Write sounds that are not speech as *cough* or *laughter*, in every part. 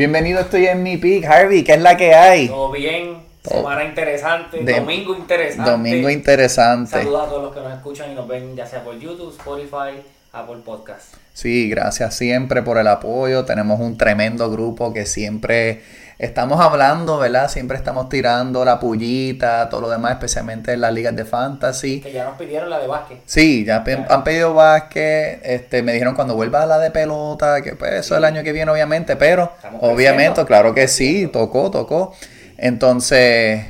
Bienvenido, estoy en mi pick, Harvey, ¿qué es la que hay? Todo bien, semana interesante, De- domingo interesante. Domingo interesante. Saludos a todos los que nos escuchan y nos ven ya sea por YouTube, Spotify, Apple Podcast. Sí, gracias siempre por el apoyo. Tenemos un tremendo grupo que siempre estamos hablando, ¿verdad? Siempre estamos tirando la pullita, todo lo demás, especialmente en las ligas de fantasy. Que ya nos pidieron la de básquet. Sí, ya han pedido básquet, este, me dijeron cuando vuelva a la de pelota, que pues eso el año que viene obviamente, pero Estamos obviamente, creciendo. claro que sí, tocó, tocó. Entonces,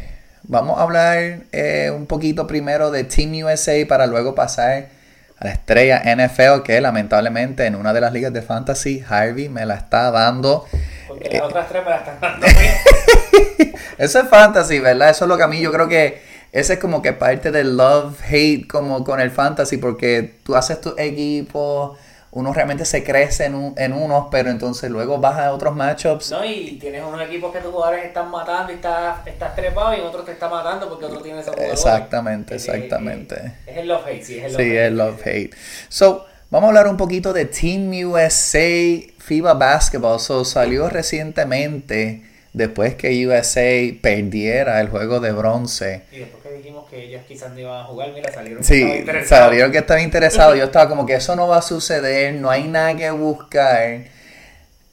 vamos a hablar eh, un poquito primero de Team USA para luego pasar a la estrella NFL que lamentablemente en una de las ligas de fantasy, Harvey me la está dando. Porque Eh. las otras tres me las están dando. *laughs* Eso es fantasy, ¿verdad? Eso es lo que a mí yo creo que ese es como que parte del love-hate como con el fantasy, porque tú haces tu equipo, uno realmente se crece en, un- en unos, pero entonces luego vas a otros matchups. ¿No? Y tienes unos equipos que tus jugadores están matando y estás, estás trepado y otros te está matando porque otro tiene esos jugadores. Exactamente, exactamente. que Es el love hate, sí, es el love Sí, es love-hate. So, vamos a hablar un poquito de Team USA FIBA Basketball. So, salió recientemente después que USA perdiera el juego de bronce. Y después que dijimos que ellos quizás no iban a jugar, mira, salieron. que Sí, estaban interesados. salieron que estaba interesado. Yo estaba como que eso no va a suceder, no hay nada que buscar.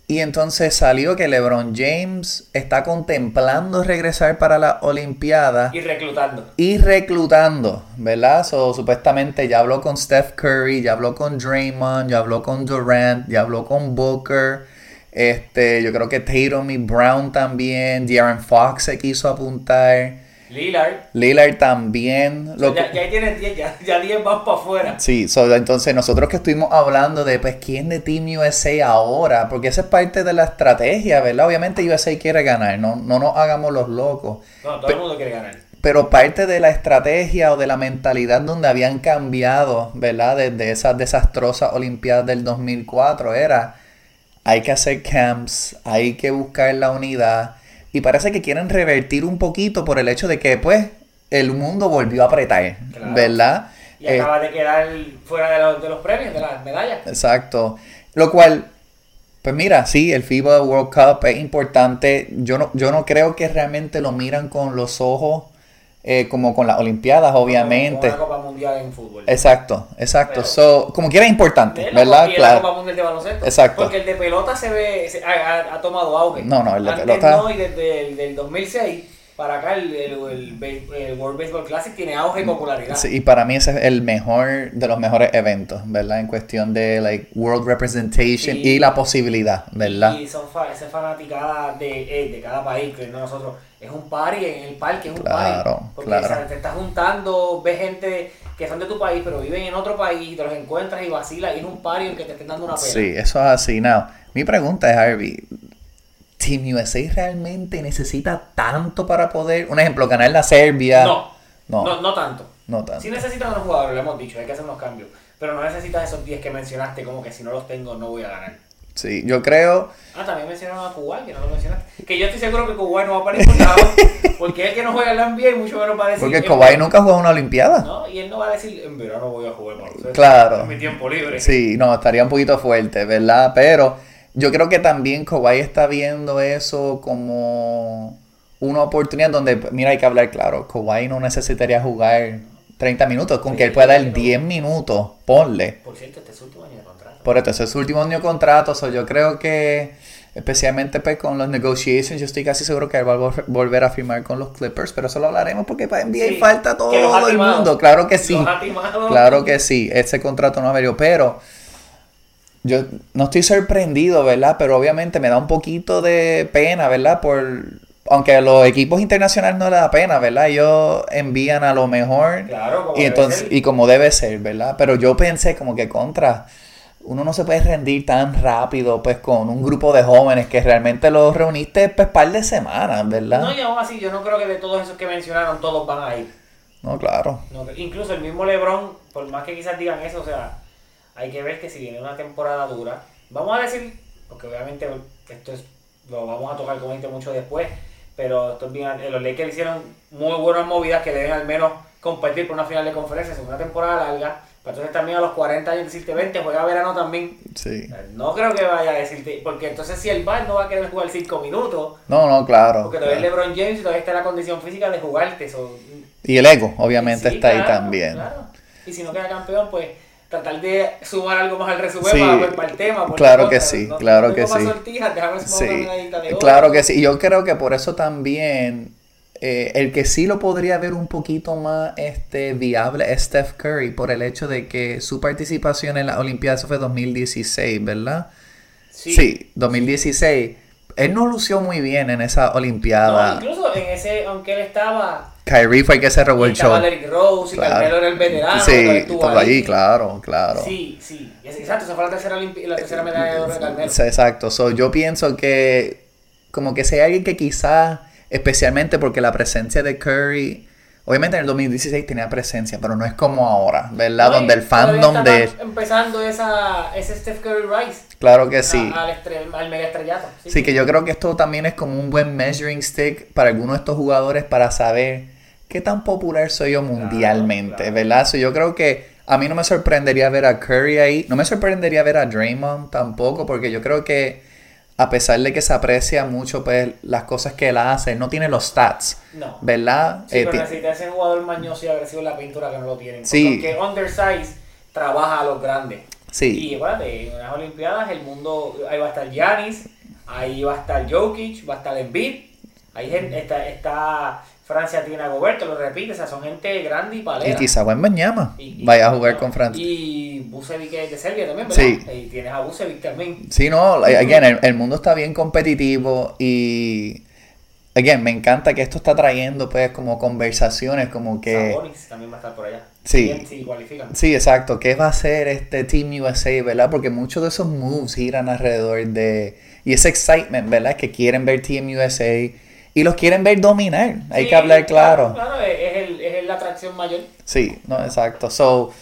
Y entonces salió que LeBron James está contemplando regresar para la Olimpiada Y reclutando. y reclutando, ¿verdad? So, supuestamente ya habló con Steph Curry, ya habló con Draymond, ya habló con Durant, ya habló con Booker. Este, yo creo que Tatum y Brown también, De'Aaron Fox se quiso apuntar, Lillard. Lillard también. Lo ya, ya tienes 10, ya, ya 10 van para afuera. Sí, so, entonces nosotros que estuvimos hablando de pues quién de Team USA ahora, porque esa es parte de la estrategia, ¿verdad? Obviamente USA quiere ganar, no, no nos hagamos los locos. No, todo el mundo quiere ganar. Pero parte de la estrategia o de la mentalidad donde habían cambiado, ¿verdad? Desde esas desastrosas Olimpiadas del 2004 era, hay que hacer camps, hay que buscar la unidad. Y parece que quieren revertir un poquito por el hecho de que, pues, el mundo volvió a apretar, Claro. ¿verdad? Y Eh, acaba de quedar fuera de los, de los premios, de las medallas. Exacto. Lo cual, pues mira, sí, el FIBA World Cup es importante. Yo no, yo no creo que realmente lo miran con los ojos eh, como con las Olimpiadas, obviamente. Como una Copa Mundial en fútbol. Exacto, exacto. Pero- So, como quiera es importante, ¿verdad? Es la Claro. Copa Mundial de baloncesto. Exacto. Porque el de pelota se ve, se- ha, ha- ha tomado auge. No, no, el de Antes pelota- no, y desde el del 2006 para acá el, el, el World Baseball Classic tiene auge y popularidad. Sí, y para mí ese es el mejor de los mejores eventos, ¿verdad? En cuestión de like world representation Y- y la posibilidad, ¿verdad? Y son fa esa fanaticada de, eh, de cada país, que no nosotros. Es un party en el parque, es un Claro, party. Porque claro. ¿sabes? te estás juntando, ves gente que son de tu país, pero viven en otro país, y te los encuentras y vacilas, y es un party en que te estén dando una pena. Sí, eso es así. Now, mi pregunta es, Harvey, ¿Team USA realmente necesita tanto para poder, un ejemplo, ganar la Serbia? No, No, no, no, no tanto. tanto. Si necesitas unos jugadores, lo hemos dicho, hay que hacer unos cambios. Pero no necesitas esos 10 que mencionaste, como que si no los tengo no voy a ganar. Sí, yo creo, Ah, también mencionaron a Kuwait, que no lo mencionaste. Que yo estoy seguro que Kuwait no va para ningún lado, *laughs* porque él que no juega en la NBA y mucho menos va a decir... porque Kawhi nunca jugó una Olimpiada. No, y él no va a decir, en verano voy a jugar baloncesto. Claro. En mi tiempo libre. Sí, no, estaría un poquito fuerte, ¿verdad? Pero yo creo que también Kawhi está viendo eso como una oportunidad donde, mira, hay que hablar claro, Kawhi no necesitaría jugar 30 minutos, con que él pueda dar 10 minutos, ponle. Por cierto, este es su último año de contrato. Por esto, ese es su último año de contrato, so yo creo que especialmente pues, con los negotiations, yo estoy casi seguro que él va a vol- volver a firmar con los Clippers, pero eso lo hablaremos porque para NBA Sí, falta todo el mundo, claro que sí. Claro que sí, ese contrato no ha venido, pero yo no estoy sorprendido, ¿verdad? Pero obviamente me da un poquito de pena, ¿verdad? Por aunque a los equipos internacionales no les da pena, ¿verdad? Ellos envían a lo mejor Claro, como y entonces y como debe ser, ¿verdad? Pero yo pensé como que contra uno no se puede rendir tan rápido pues con un grupo de jóvenes que realmente los reuniste pues par de semanas, ¿verdad? No, y aún así, yo no creo que de todos esos que mencionaron, todos van a ir. No, claro. No, incluso el mismo LeBron, por más que quizás digan eso, o sea, hay que ver que si viene una temporada dura, vamos a decir, porque obviamente esto es, lo vamos a tocar como dijiste mucho después, pero esto es bien, los Lakers hicieron muy buenas movidas que deben al menos competir por una final de conferencia, es una temporada larga. Pero entonces también a los 40 años decirte, vente, juega verano también. Sí. No creo que vaya a decirte, porque entonces si el bar no va a querer jugar 5 minutos, No, no, claro. porque todavía es claro. LeBron James y todavía está en la condición física de jugarte. so- Y el ego, obviamente, Sí, está ahí también. claro. Y si no queda campeón, pues tratar de sumar algo más al resumen Sí, para, para el tema. claro la que sí, No- claro no que sí. sortijas, Sí, de claro que sí. Yo creo que por eso también eh, el que sí lo podría ver un poquito más este, viable es Steph Curry por el hecho de que su participación en las Olimpiadas fue 2016, ¿verdad? Sí, 2016. Él no lució muy bien en esa No, Olimpiada. incluso en ese, aunque él estaba, Kyrie fue el que se robó y el show. Derrick Rose y Claro. Carmelo era el veterano, Sí, todo allí, claro, claro. Sí, sí. Y Exacto, esa fue la tercera, la tercera medalla de oro de Carmelo. Exacto. So, yo pienso que como que si hay alguien que quizás, especialmente porque la presencia de Curry, obviamente en el 2016 tenía presencia, pero no es como ahora, ¿verdad? No, y Donde el fandom de... Empezando esa, ese Steph Curry Rise. Claro que sí. a- al, estre- al mega estrellato. Sí, Sí, que yo creo que esto también es como un buen measuring stick para algunos de estos jugadores para saber qué tan popular soy yo mundialmente, claro. ¿verdad? So, yo creo que a mí no me sorprendería ver a Curry ahí, no me sorprendería ver a Draymond tampoco, porque yo creo que a pesar de que se aprecia mucho pues las cosas que él hace, no tiene los stats, No. ¿verdad? Sí, Eh, pero ti- necesita ese jugador mañoso y agresivo en la pintura que no lo tienen. Sí. Porque undersize trabaja a los grandes. sí, Y acuérdate, en unas Olimpiadas el mundo, ahí va a estar Giannis, ahí va a estar Jokic, va a estar Embiid, ahí está, está Francia tiene a Gobert, te lo repite, o sea, son gente grande y palera. y quizá buen mañana Y- vaya a jugar con Francia. Y Bucevic es de Serbia también, ¿verdad? Sí. Y tienes a Bucevic también. Sí, no, again, el, el mundo está bien competitivo y, again, me encanta que esto está trayendo, pues, como conversaciones, como que, Sabonis también va a estar por allá. Sí. Sí, cualifican. sí, exacto, ¿qué va a hacer este Team USA, verdad? Porque muchos de esos moves giran alrededor de, y ese excitement, ¿verdad? Que quieren ver Team USA y los quieren ver dominar, hay Sí, que hablar claro. Claro, es, es el, es la atracción mayor. Sí, no, exacto. So,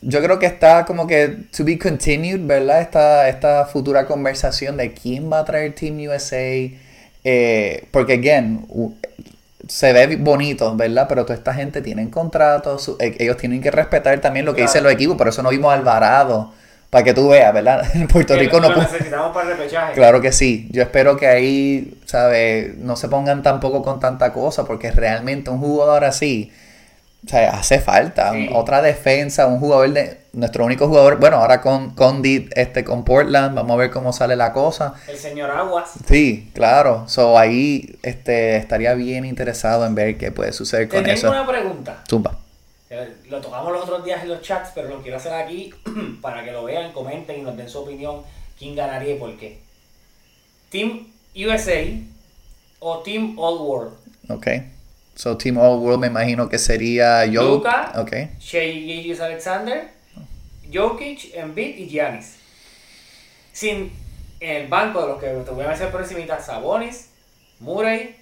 yo creo que está como que to be continued, ¿verdad? Esta, esta futura conversación de quién va a traer Team USA. eh, porque, again, se ve bonito, ¿verdad? Pero toda esta gente tienen contratos, eh, ellos tienen que respetar también lo que Claro. dicen los equipos. Por eso no vimos a Alvarado, para que tú veas, ¿verdad? *laughs* En Puerto Que Rico lo no pudo. necesitamos para el repechaje. Claro que sí. Yo espero que ahí, ¿sabes? No se pongan tampoco con tanta cosa, porque realmente un jugador así, o sea, hace falta. Sí. Otra defensa, un jugador de. Nuestro único jugador, bueno, ahora con, con este, con Portland, vamos a ver cómo sale la cosa. El señor Aguas. Sí, claro. So ahí este, estaría bien interesado en ver qué puede suceder Te con tengo eso. una pregunta. Zumba. Lo tocamos los otros días en los chats, pero lo quiero hacer aquí *clears throat* para que lo vean, comenten y nos den su opinión. ¿Quién ganaría y por qué? ¿Team USA o Team All World? Ok. So Team All World me imagino que sería yo. Luka. Ok. Shea Alexander, Jokic, Embiid y Giannis. Sin el banco de los que te voy a mencionar por encima, Sabonis, Murray,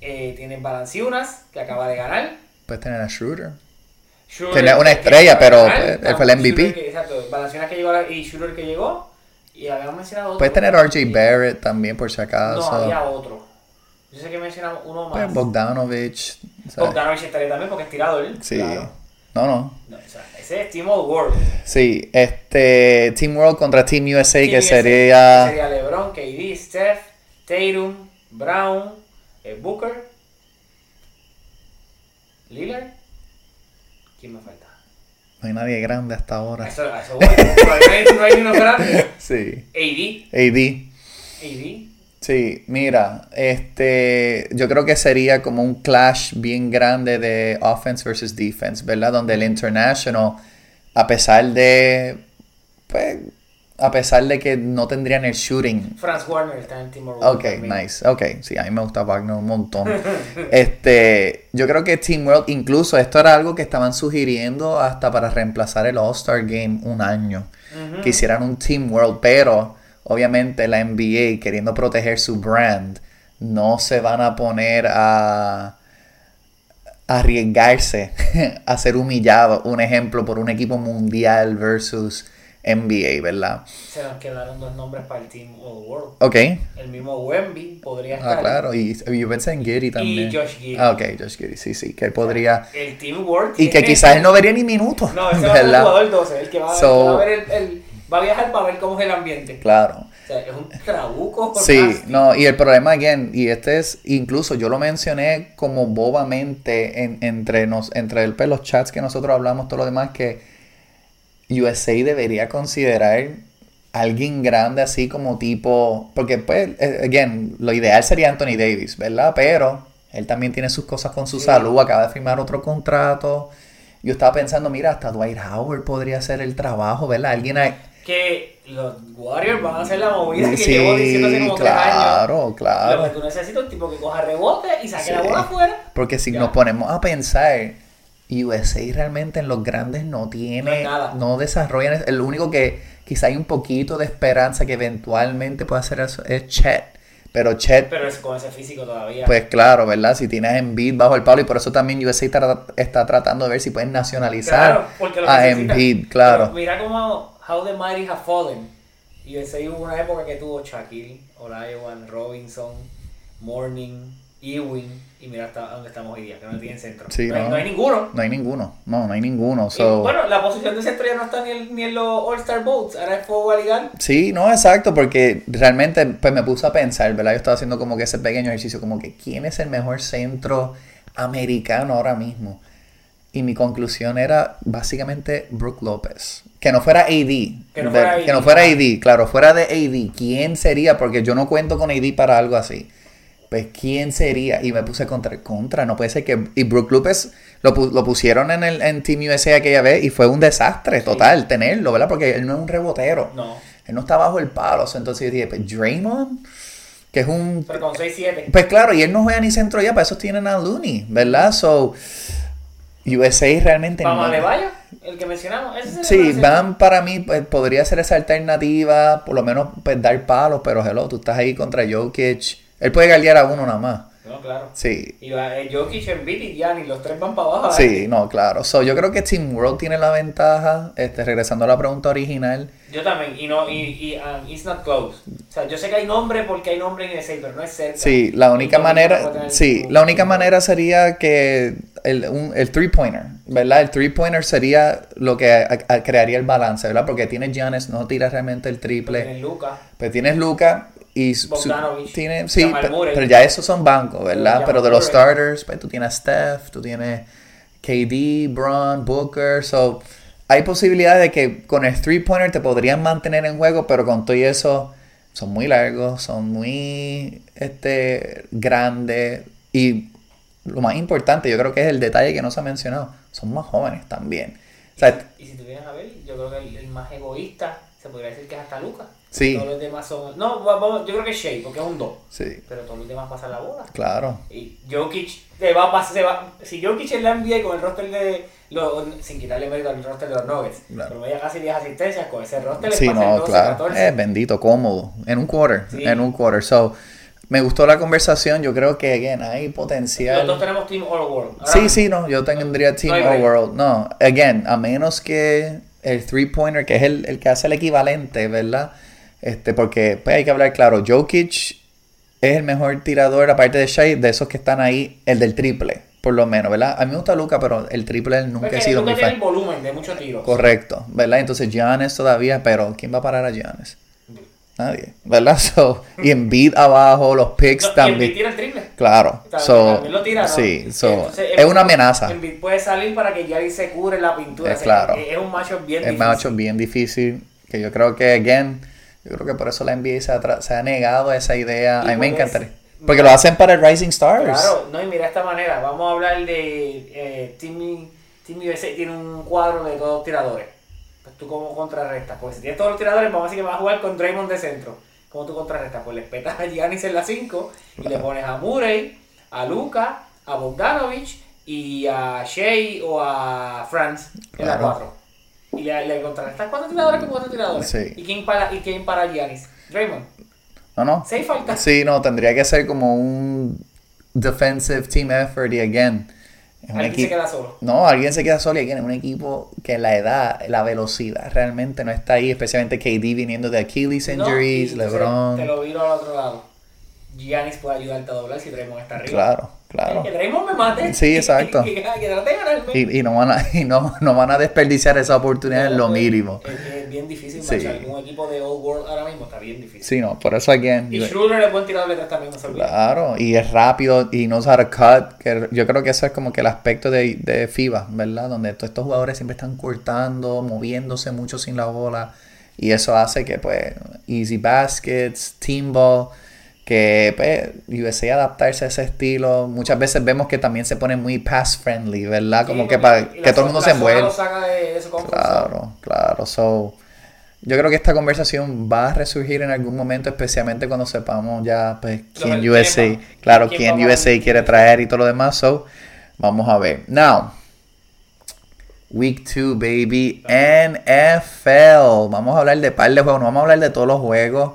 eh, tienen Valanciunas, que acaba de ganar. Puedes tener a Schroeder. Tenía una estrella, pero, él fue el MVP. Que- exacto, Valanciunas que llegó y Shooter que llegó. Y habíamos mencionado otro. Puedes tener RJ Barrett también, por si No, acaso. había otro. Yo sé que mencionamos uno más. Pues Bogdanovich. Bogdanovich estaría también porque es tirador. Sí. claro. No, no. No, o sea, ese es Team World. Sí, este Team World contra Team USA, Team que USA, sería. que sería LeBron, KD, Steph, Tatum, Brown, eh, Booker, Lillard. ¿Quién me falta? No hay nadie grande hasta ahora. Eso, eso voy. No hay uno grande. *laughs* Sí. AD. AD. AD. Sí, mira, este, yo creo que sería como un clash bien grande de offense versus defense, ¿verdad? Donde el international, a pesar de, pues, a pesar de que no tendrían el shooting Franz Warner está en Team All Ok, también. nice. Ok, sí, a mí me gusta Wagner un montón. *laughs* este, yo creo que Team World, incluso esto era algo que estaban sugiriendo hasta para reemplazar el All-Star Game un año. Que hicieran un Team World, pero obviamente la NBA queriendo proteger su brand, no se van a poner a a arriesgarse *laughs* a ser humillado, un ejemplo, por un equipo mundial versus NBA, ¿verdad? Se nos quedaron dos nombres para el Team All World. Ok. El mismo Wemby podría estar. Ah, claro. Y yo pensé en Giri también. Y Josh Giri. Ah, ok, Josh Giri, sí, sí. Que él podría... El Team World. Y que quizás él no vería ni minutos. No, ese va a ser el ¿verdad? jugador 12, el que va, So- a ver el, el- Va a viajar para ver cómo es el ambiente. Claro. O sea, es un trabuco. Sí, no, y el problema, again, y este es, incluso yo lo mencioné como bobamente en- entre, nos, entre el, los chats que nosotros hablamos, todo lo demás, que USA debería considerar alguien grande así como tipo, porque pues, eh, again, lo ideal sería Anthony Davis, ¿verdad? Pero él también tiene sus cosas con su Sí. salud, acaba de firmar otro contrato. Yo estaba pensando, mira, hasta Dwight Howard podría hacer el trabajo, ¿verdad? Alguien Que los Warriors van a hacer la movida que Sí, llevo diciendo hace como tres años. claro, claro. Lo que tú necesitas es un tipo que coja rebote y saque Sí. la bola afuera. Porque si Ya. nos ponemos a pensar, USA realmente en los grandes no tiene, nada. no desarrollan, el único que quizá hay un poquito de esperanza que eventualmente pueda hacer eso es Chet. Pero Chet, Pero es con ese físico todavía. pues claro, ¿verdad? Si tienes Embiid bajo el palo y por eso también USA está tratando de ver si pueden nacionalizar Claro, a. Embiid, claro. Pero mira cómo How the Mighty Have Fallen. Ese hubo una época que tuvo Shaquille, Olajuwon, Robinson, Morning, Ewing. Y mira hasta dónde estamos hoy día, que no tienen centro. Sí, no, hay, no. no hay ninguno. No hay ninguno, no, no hay ninguno. Y, So, bueno, la posición de centro ya no está ni, en- ni en los All-Star Votes. Ahora es a ligar. Sí, no, exacto, porque realmente pues me puse a pensar, ¿verdad? Yo estaba haciendo como que ese pequeño ejercicio, como que ¿quién es el mejor centro americano ahora mismo? Y mi conclusión era básicamente Brook López. Que no fuera AD. Que no de- fuera AD. que no fuera AD, claro, fuera de AD. ¿Quién sería? Porque yo no cuento con AD para algo así. Pues, ¿quién sería? Y me puse contra, contra, no puede ser que... Y Brook López lo, lo pusieron en el en Team USA aquella vez y fue un desastre total tenerlo, ¿verdad? Porque él no es un rebotero. No. Él no está bajo el palo. Entonces yo dije, pues Draymond, que es un... Pero con 6-7. Pues claro, y él no juega ni centro ya, para eso tienen a Looney, ¿verdad? So, USA realmente Vamos a no. Levayo, el que mencionamos. Ese Sí. Van para mí pues, podría ser esa alternativa, por lo menos pues, dar palos, pero hello, tú estás ahí contra Jokic. Él puede galdear a uno nada más. No, claro. Sí, Y va, eh, Jokic, Embiid y los tres van para abajo. ¿eh? sí, no, claro. So, yo creo que Team World tiene la ventaja, este, regresando a la pregunta original. Yo también, y no, y, y um, it's not close. O sea, yo sé que hay nombre porque hay nombre en ese, pero no es cerca. Sí, la única no manera, sí, la única manera sería que el, un- el three pointer, ¿verdad? El three pointer sería lo que a- a- crearía el balance, ¿verdad? Porque tienes Giannis, no tira realmente el triple, Tienen Luca. pero tienes Luca y su- tiene, sí, pero ya esos son bancos, ¿verdad? Pero de los starters, pues tú tienes Steph, tú tienes KD, Bron, Booker, so hay posibilidades de que con el three pointer te podrían mantener en juego, pero con todo y eso son muy largos, son muy este grandes y lo más importante, yo creo que es el detalle que no se ha mencionado, son más jóvenes también. O sea, Y si tú vienes a ver, yo creo que el, el más egoísta se podría decir que es hasta Luca. Sí. Todos los demás son. No, yo creo que es Shea, porque es un 2. sí, Pero todos los demás pasan la bola. claro. Y Jokic se va a pasar, se va, si Jokic en la NBA con el roster de, lo- sin quitarle mérito al roster de los Nuggets, Claro. pero vaya casi 10 asistencias, con ese roster Sí, no, 12, claro. 14. Es bendito, cómodo. En un quarter. Sí. En un quarter. So, me gustó la conversación. Yo creo que, again, hay potencial. Nosotros tenemos Team All World. Sí, sí, no. Yo tendría Team No All. World. No, again, a menos que el three-pointer, que es el, el que hace el equivalente, ¿verdad? Este, porque pues, hay que hablar claro. Jokic es el mejor tirador, aparte de Shea, de esos que están ahí, el del triple, por lo menos, ¿verdad? A mí me gusta Luca, pero el triple nunca Porque ha sido muy fan. el volumen de muchos tiros. Correcto, ¿verdad? Entonces Giannis todavía, pero ¿quién va a parar a Giannis? Nadie, ¿verdad? *laughs* So, y en beat abajo, los picks No, y también. Embiid tira el triple. Claro, so, lo tira, ¿no? sí, so, Entonces, es una amenaza. Embiid puede salir para que Giannis se cure la pintura. Es O sea, claro. Es, es un macho bien Es difícil. macho bien difícil, que yo creo que, again, yo creo que por eso la NBA se ha, tra- se ha negado a esa idea. A mí me encantaría. Porque lo hacen para el Rising Stars. Claro, no, y mira esta manera. Vamos a hablar de eh, Team, Team USA tiene un cuadro de todos los tiradores. Pues tú como contrarrestas. Porque si tienes todos los tiradores, vamos a decir que vas a jugar con Draymond de centro. ¿Cómo tú contrarrestas? Pues le petas a Giannis en la 5 y le pones a Murray, a Luca, a Bogdanovich y a Shea o a Franz en la Claro. 4. Y le, le contrarrestas cuatro tiradores con cuatro tiradores. Sí. ¿Y quién para, y quién para Giannis? Draymond. No, no. Seis faltas. Sí, no, tendría que ser como un defensive team effort y again. Alguien se queda solo. No, alguien se queda solo y again, es un equipo que la edad, la velocidad realmente no está ahí, especialmente KD viniendo de Achilles No, injuries, y LeBron. Te lo viro al otro lado. Giannis puede ayudarte a doblar si Draymond está arriba. Claro, claro. Que Draymond me mate. Sí, exacto. *laughs* que, que, que trate de ganarme. Y, y no van a, *laughs* y no, no van a desperdiciar esa oportunidad en lo No, mínimo. Es, es bien difícil Sí. marchar. Un equipo de Old World ahora mismo está bien difícil. Sí, no, por eso again. Y yo- Schroeder es buen tirador de tres también, no. Claro, y es rápido y how to cut. Que yo creo que eso es como que el aspecto de, de FIBA, ¿verdad? Donde todos estos jugadores siempre están cortando, moviéndose mucho sin la bola. Y eso hace que, pues, easy baskets, team ball, que, pues, USA adaptarse a ese estilo. Muchas veces vemos que también se pone muy pass friendly, ¿verdad? Como Sí, que para que todo el mundo se envuelva. Claro, claro. So, yo creo que esta conversación va a resurgir en algún momento, especialmente cuando sepamos ya pues quién USA, claro, quién quién USA quiere traer y todo lo demás. So, vamos a ver. Now, Week 2, baby. NFL. Vamos a hablar de par de juegos. No vamos a hablar de todos los juegos.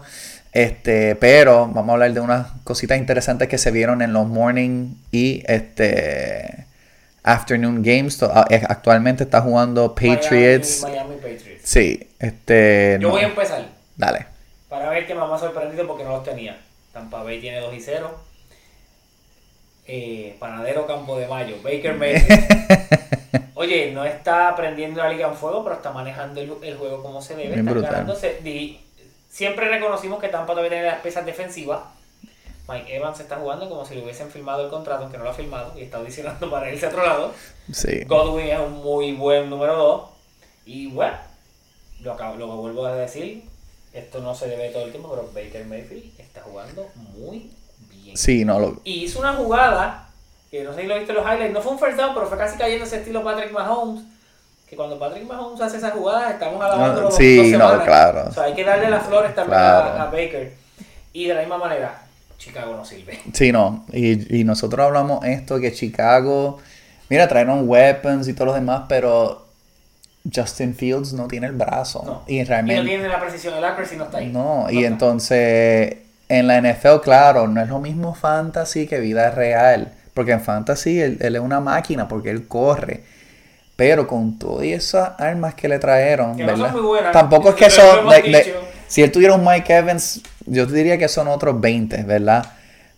Este, pero vamos a hablar de unas cositas interesantes que se vieron en los morning y este afternoon games. Actualmente está jugando Patriots. Miami, Miami Patriots. Sí, este. Yo no. voy a empezar Dale. para ver que mamá sorprendido porque no los tenía. Tampa Bay tiene 2 y 0. Eh, Panadero Campo de Mayo, Baker *laughs* Mayfield. Oye, no está aprendiendo la liga en fuego, pero está manejando el, el juego como se debe. Bien Está brutal. ganándose. Di- siempre reconocimos que Tampa debe tener las piezas defensivas. Mike Evans está jugando como si le hubiesen firmado el contrato, aunque no lo ha firmado, y está audicionando para irse a otro lado. Sí. Godwin es un muy buen número 2. Y bueno, lo, acabo- lo que vuelvo a decir, esto no se debe todo el tiempo, pero Baker Mayfield está jugando muy bien. Sí, no lo. Y hizo una jugada, que no sé si lo viste en los highlights, no fue un first down, pero fue casi cayendo ese estilo Patrick Mahomes. Que cuando Patrick Mahomes hace esas jugadas, estamos alabando Ah, sí, no, claro. O sea, hay que darle las flores también Claro. a, a Baker. Y de la misma manera, Chicago no sirve. Sí, no. Y, y nosotros hablamos esto que Chicago. Mira, trajeron weapons y todo lo demás, pero Justin Fields no tiene el brazo. No. Y Y no realmente. tiene la precisión, el accuracy no está ahí. No, y está. entonces en la NFL, claro, no es lo mismo fantasy que vida real. Porque en fantasy él, él es una máquina, porque él corre. Pero con todas esas armas que le trajeron, Que no son ¿verdad? muy buenas. Tampoco es que Eso si él tuviera un Mike Evans, yo te diría que son otros 20, ¿verdad?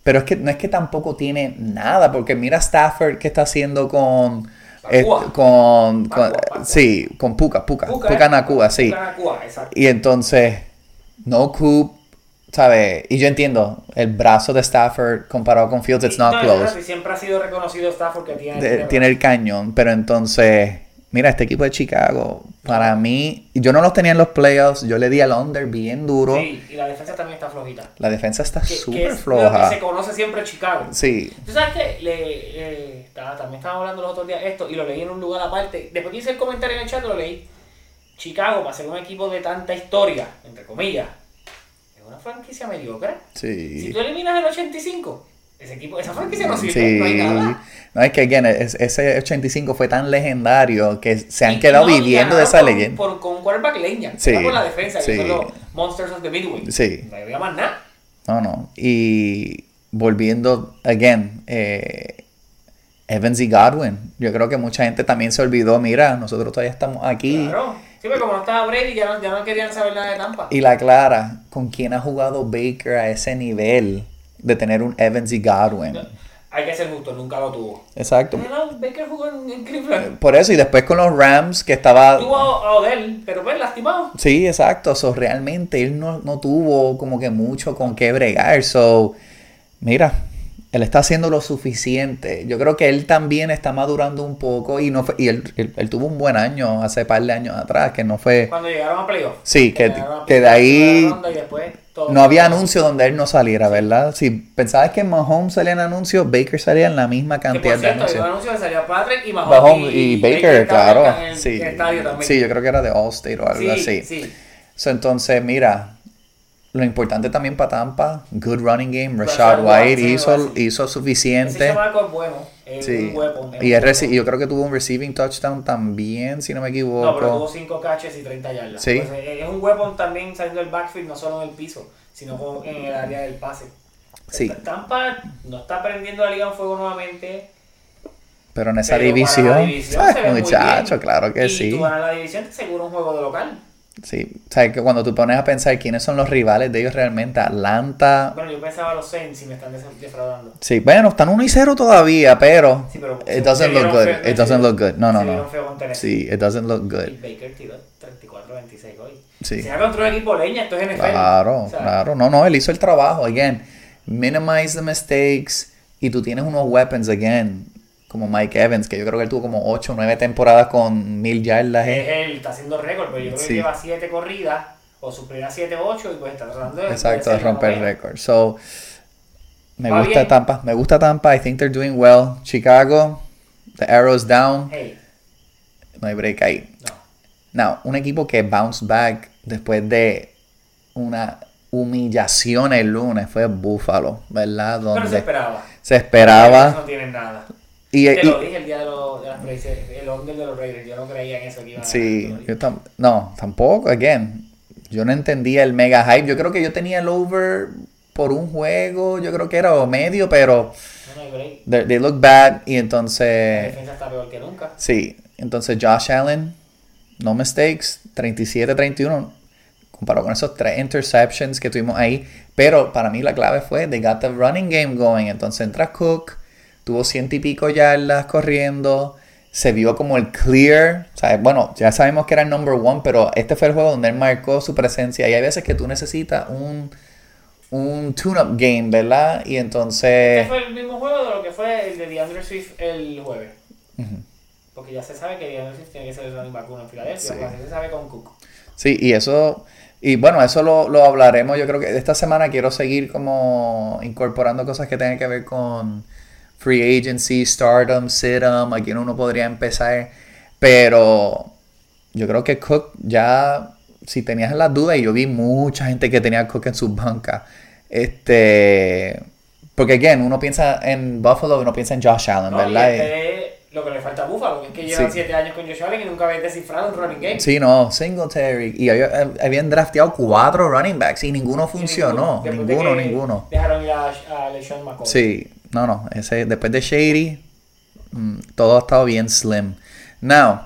Pero es que no es que tampoco tiene nada, porque mira Stafford que está haciendo con. eh, con, sí, con Puka, Puka, Puka, Puka. Nakua, sí. Puka Nakua, exacto. Y entonces, no Coop, ¿sabes? Y yo entiendo, el brazo de Stafford comparado con Fields, it's not No, close. es verdad, siempre ha sido reconocido Stafford que tiene, De- tiene el cañón, pero entonces, mira, este equipo de Chicago, para mí, yo no los tenía en los playoffs, yo le di al under bien duro. Sí, y la defensa también está flojita. La defensa está súper es lo floja. que se conoce siempre Chicago. Sí, Tú sabes que le, estaba- también estábamos hablando los otros días esto y lo leí en un lugar aparte. Después que hice el comentario en el chat, lo leí. Chicago, para ser un equipo de tanta historia, entre comillas, una franquicia mediocre. Si sí. tú eliminas el 85, ese equipo, esa franquicia no sirve, Sí. no hay nada. No, es que, again, es- ese 85 fue tan legendario que se han Y- quedado no, viviendo de esa con- leyenda. Por, con quarterback leña. Sí, por la defensa, sí. que son los Monsters of the Midway. Sí. No había más nada. No, no. Y volviendo, again, eh, Evans y Godwin. Yo creo que mucha gente también se olvidó, mira, nosotros todavía estamos aquí. Claro. Sí, pero como no estaba Brady, ya no, ya no querían saber nada de Tampa. Y la clara, ¿con quién ha jugado Baker a ese nivel de tener un Evans y Godwin? Hay que ser justo, nunca lo tuvo. Exacto. No, Baker jugó en, Cleveland. Por eso, y después con los Rams, que estaba... Tuvo a Odell, pero pues lastimado. Sí, exacto. So, realmente él no, no tuvo como que mucho con qué bregar. So, mira, él está haciendo lo suficiente. Yo creo que él también está madurando un poco y no fue, y él, él- él tuvo un buen año hace par de años atrás, que no fue... Cuando llegaron a playoff. Sí, que- que de ahí. No había anuncio donde él no saliera, ¿verdad? Si pensabas que Mahomes salía en anuncios, Baker salía en la misma Que por cantidad de cierto, un anuncios. anuncio que salía Patrick y Mahomes. Mahomes y, Baker, claro. En el, sí. en el estadio también. sí, yo creo que era de Allstate o algo sí, así. sí. So, entonces, mira, lo importante también para Tampa, good running game. Rashad Rashad White, hizo, hizo suficiente. es bueno. Es Sí. un weapon. es Y, yo creo que tuvo un receiving touchdown también, si no me No, pero equivoco. tuvo 5 catches y 30 yardas. Sí. Pues, eh, es un weapon también saliendo del backfield, no solo en el piso, sino en el área del pase. Sí. Tampa no está prendiendo la liga en fuego nuevamente. Pero en esa Pero división, división *laughs* muchacho, claro que y sí. tú ganas la división, te asegura un juego de local. Sí, o sea, que cuando tú pones a pensar quiénes son los rivales de ellos realmente, Atlanta, Bueno, yo pensaba los Saints si me están defraudando. sí, bueno, están 1 y 0 todavía, pero Sí, pero it doesn't look good. feo- It doesn't look good. No, no, no. Sí, it doesn't look Y good. Baker tiró 34-26 hoy. Sí. Se va contra un equipo leña, esto es NFL. Claro, sea, claro. No, no, él hizo el trabajo. Again, minimize the mistakes y tú tienes unos weapons, again, como Mike Evans, que yo creo que él tuvo como 8 o 9 temporadas con mil yardas. Es él, está haciendo récord, pero yo creo Sí. que lleva 7 corridas, o sus primeras 7 8, y pues está tratando de. Exacto, de romper novena. récord. So, me Va gusta bien. Tampa, me gusta Tampa. I think they're doing well. Chicago, the arrow's down. Hey, No hay break ahí. no. Now, un equipo que bounced back después de una humillación el lunes fue Buffalo, ¿verdad? Pero se Donde esperaba. se esperaba. No tienen nada. Y, Te lo dije el día de, los- de las predicciones, el under de los Raiders. Yo no creía en eso que iban a sí, ganar. yo tam- no, tampoco, again. Yo no entendía el mega hype. Yo creo que yo tenía el over por un juego, yo creo que era o medio, pero No, no they, they look bad. Y La entonces, defensa está peor que nunca. sí, entonces Josh Allen, no mistakes, 37-31, comparado con esos tres interceptions que tuvimos ahí. Pero para mí la clave fue, they got the running game going. Entonces entra Cook, tuvo ciento y pico yardas corriendo. Se vio como el clear. O sea, bueno, ya sabemos que era el number one, pero este fue el juego donde él marcó su presencia. Y hay veces que tú necesitas un, un tune-up game, ¿verdad? Y entonces... Este fue el mismo juego de lo que fue el de DeAndre Swift el jueves. Ujú. Porque ya se sabe que DeAndre Swift tiene que ser el running back en Filadelfia. Sí. pues así se sabe con Cook. Sí, y eso, y bueno, eso lo, lo hablaremos. Yo creo que esta semana quiero seguir como incorporando cosas que tengan que ver con free agency, stardom, sit-em, aquí uno podría empezar. Pero yo creo que Cook ya, si tenías las dudas, y yo vi mucha gente que tenía a Cook en sus bancas, este, porque again, uno piensa en Buffalo, uno piensa en Josh Allen, No, ¿verdad? Y este es lo que le falta a Buffalo, es que llevan Sí. 7 años con Josh Allen y nunca habían descifrado un running game. Sí, no, Singletary. Y había- habían drafteado cuatro running backs y ninguno Y funcionó. De Ninguno, ninguno. Dejaron ir a, a LeSean McCoy. Sí, no, no. Ese, después de Shady, mm, todo ha estado bien slim. Now,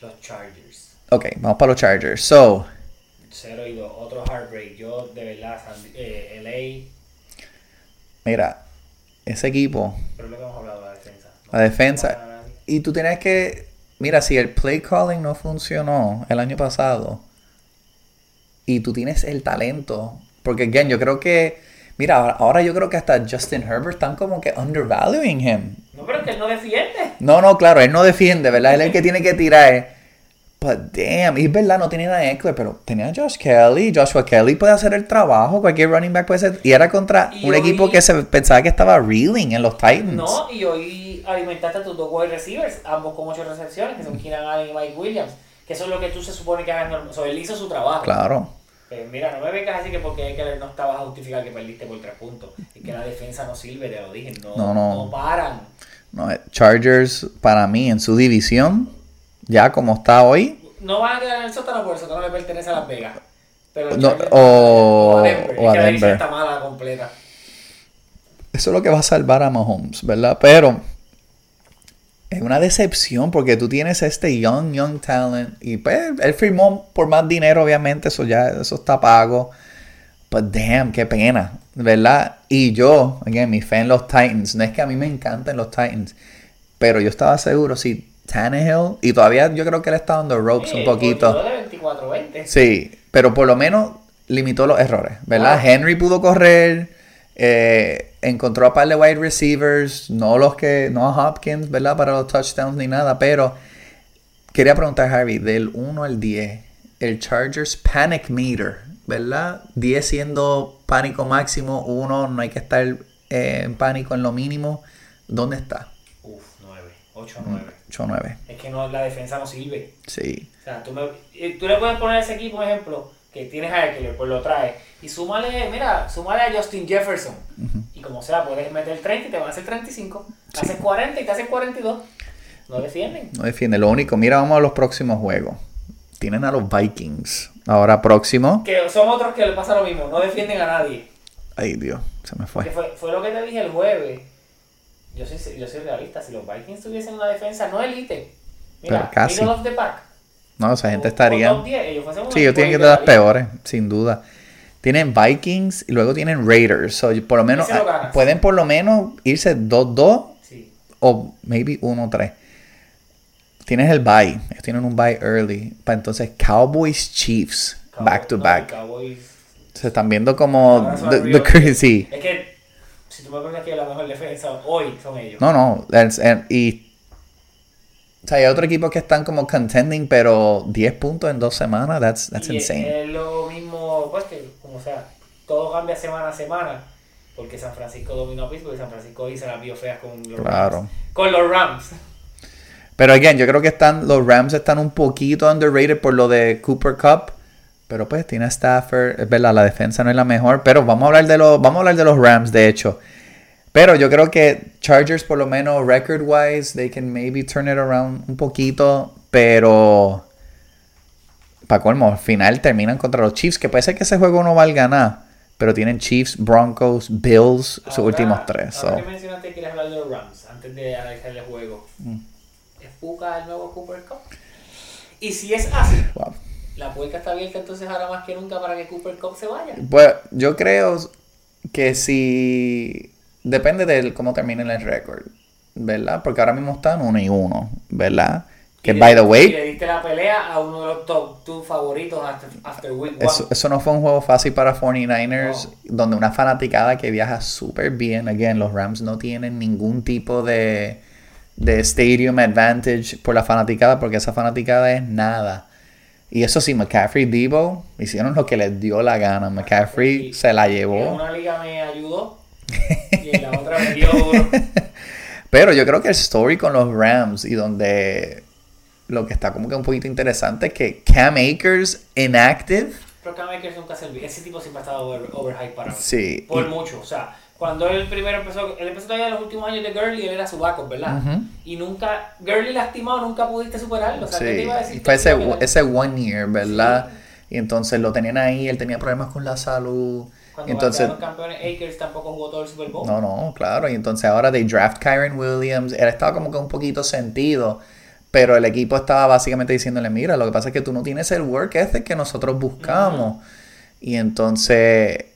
Los Chargers. ok, vamos para los Chargers. So, 0 y 2. Otro heartbreak. Yo, de verdad, eh, LA. mira, ese equipo, Pero es lo que hemos hablado la defensa. No la defensa. Y tú tienes que, mira, si el play calling no funcionó el año pasado y tú tienes el talento, porque again, yo creo que, mira, ahora, ahora yo creo que hasta Justin Herbert están como que undervaluing him. No, pero es que él no defiende. No, no, claro, él no defiende, ¿verdad? Él es el que tiene que tirar. But damn, y es verdad, no tenía a Eckler, pero tenía a Josh Kelly. Joshua Kelly puede hacer el trabajo, cualquier running back puede ser. Y era contra Y un hoy- equipo que se pensaba que estaba reeling en los Titans. No, y hoy alimentaste a tus dos wide receivers, ambos con 8 recepciones, que son Keenan Allen y Mike Williams. Que eso es lo que tú se supone que hagas normal. O sea, él hizo su trabajo. Claro. Pero mira, no me vengas así que porque es que no estabas a justificar que perdiste por 3 puntos. Es que la defensa no sirve, te lo dije. No, No, no. no paran. No, eh, Chargers, para mí, en su división, ya como está hoy, No van a quedar en el sótano porque el sótano le pertenece a Las Vegas. Pero No, o- a Denver. o a es que la división Denver. está mala completa. eso es lo que va a salvar a Mahomes, ¿verdad? Pero es una decepción porque tú tienes este young, young talent y pues él firmó por más dinero, obviamente, eso ya, eso está pago. But damn, qué pena, ¿verdad? Y yo, again, mi fe en los Titans, no es que a mí me encanten los Titans, pero yo estaba seguro si Tannehill, y todavía yo creo que él está dando ropes Sí, un poquito. de 24-20. Sí, pero por lo menos limitó los errores, ¿verdad? Ah. Henry pudo correr, eh, encontró a par de wide receivers, no los que, no a Hopkins, ¿verdad? Para los touchdowns ni nada, pero quería preguntar, Harvey, del 1 al 10, el Chargers Panic Meter, ¿verdad? 10 siendo pánico máximo, 1 no hay que estar eh, en pánico en lo mínimo, ¿dónde está? Uf, 9. 8-9. 8-9, Es que no, la defensa no sirve. sí. O sea, tú, me, eh, tú le puedes poner a ese equipo un ejemplo que tienes a Eckler, pues lo trae. Y súmale, mira, súmale a Justin Jefferson. Y como sea, puedes meter 30 y te van a hacer 35. Te haces 40 y te hacen 42. No defienden. No defiende. Lo único, mira, vamos a los próximos juegos. Tienen a los Vikings. Ahora próximo. Que son otros que le pasa lo mismo. No defienden a nadie. Ay, Dios, se me fue. fue, fue lo que te dije el jueves. yo soy, yo soy realista. Si los Vikings tuviesen una defensa no elite, mira, casi. middle of the pack. No, esa gente o- o estaría. top 10, ellos Sí, ellos tienen que ser las peores, sin duda. Tienen Vikings y luego tienen Raiders. So, por lo menos lo ah, ganas. pueden por lo menos irse 2-2 Sí. o maybe 1-3. Tienes el bye. Ellos tienen un bye early. Para entonces Cowboys Chiefs back to No, back. Cowboys- Se están viendo como the, the crazy. Es que si tú me pones aquí la mejor defensa hoy son ellos. No, no. that's- and- y o sea, hay otros equipos que están como contending, pero 10 puntos en dos semanas, that's, that's y insane. Es lo mismo, pues que, como sea, todo cambia semana a semana. Porque San Francisco dominó a Pittsburgh y San Francisco hizo las vio feas con los Claro. Rams. Con los Rams. Pero again, yo creo que están, los Rams están un poquito underrated por lo de Cooper Cup. Pero pues tiene a Stafford, es verdad, la defensa no es la mejor. Pero vamos a hablar de los, vamos a hablar de los Rams, de hecho. Pero yo creo que Chargers, por lo menos record wise, they can maybe turn it around un poquito. Pero para colmo, al final terminan contra los Chiefs, que puede ser que ese juego no valga nada. Pero tienen Chiefs, Broncos, Bills, sus últimos tres. Ahora so. que mencionaste que quieres hablar de los Rams, antes de analizar el juego. Mm. ¿Es Puka el nuevo Cooper Cup? Y si es así, Wow. la puerta está abierta entonces ahora más que nunca para que Cooper Cup se vaya. Pues yo creo que si. Depende de cómo terminen el récord, ¿verdad? Porque ahora mismo están 1 y 1, ¿verdad? Que Y by the Y way, le diste la pelea a uno de los top 2 favoritos after, after week 1. eso, eso no fue un juego fácil para 49ers, donde una fanaticada que viaja súper bien. Again, los Rams no tienen ningún tipo de, de stadium advantage por la fanaticada, porque esa fanaticada es nada. Y eso sí, McCaffrey y Debo hicieron lo que les dio la gana. McCaffrey se la llevó. una liga me ayudó y la otra. *laughs* Pero yo creo que el story con los Rams y donde lo que está como que un poquito interesante es que Cam Akers inactive. Pero Cam Akers nunca se olvida. Ese tipo siempre ha estado over, overhyped para mí. Sí. Por y- mucho. O sea, cuando él primero empezó, él empezó todavía en los últimos años de Gurley, él era su backup, ¿verdad? Y nunca, Gurley lastimado, nunca pudiste superarlo. O sea, ¿qué te sí, iba a decir? y fue ese, ese one year, ¿verdad? Y entonces lo tenían ahí, él tenía problemas con la salud. Cuando entonces, los campeones, Akers tampoco jugó todo el Super Bowl. no, no, claro. Y entonces ahora they draft Kyron Williams. Él estaba como que un poquito sentido. Pero el equipo estaba básicamente diciéndole, mira, lo que pasa es que tú no tienes el work ethic que nosotros buscamos. Y entonces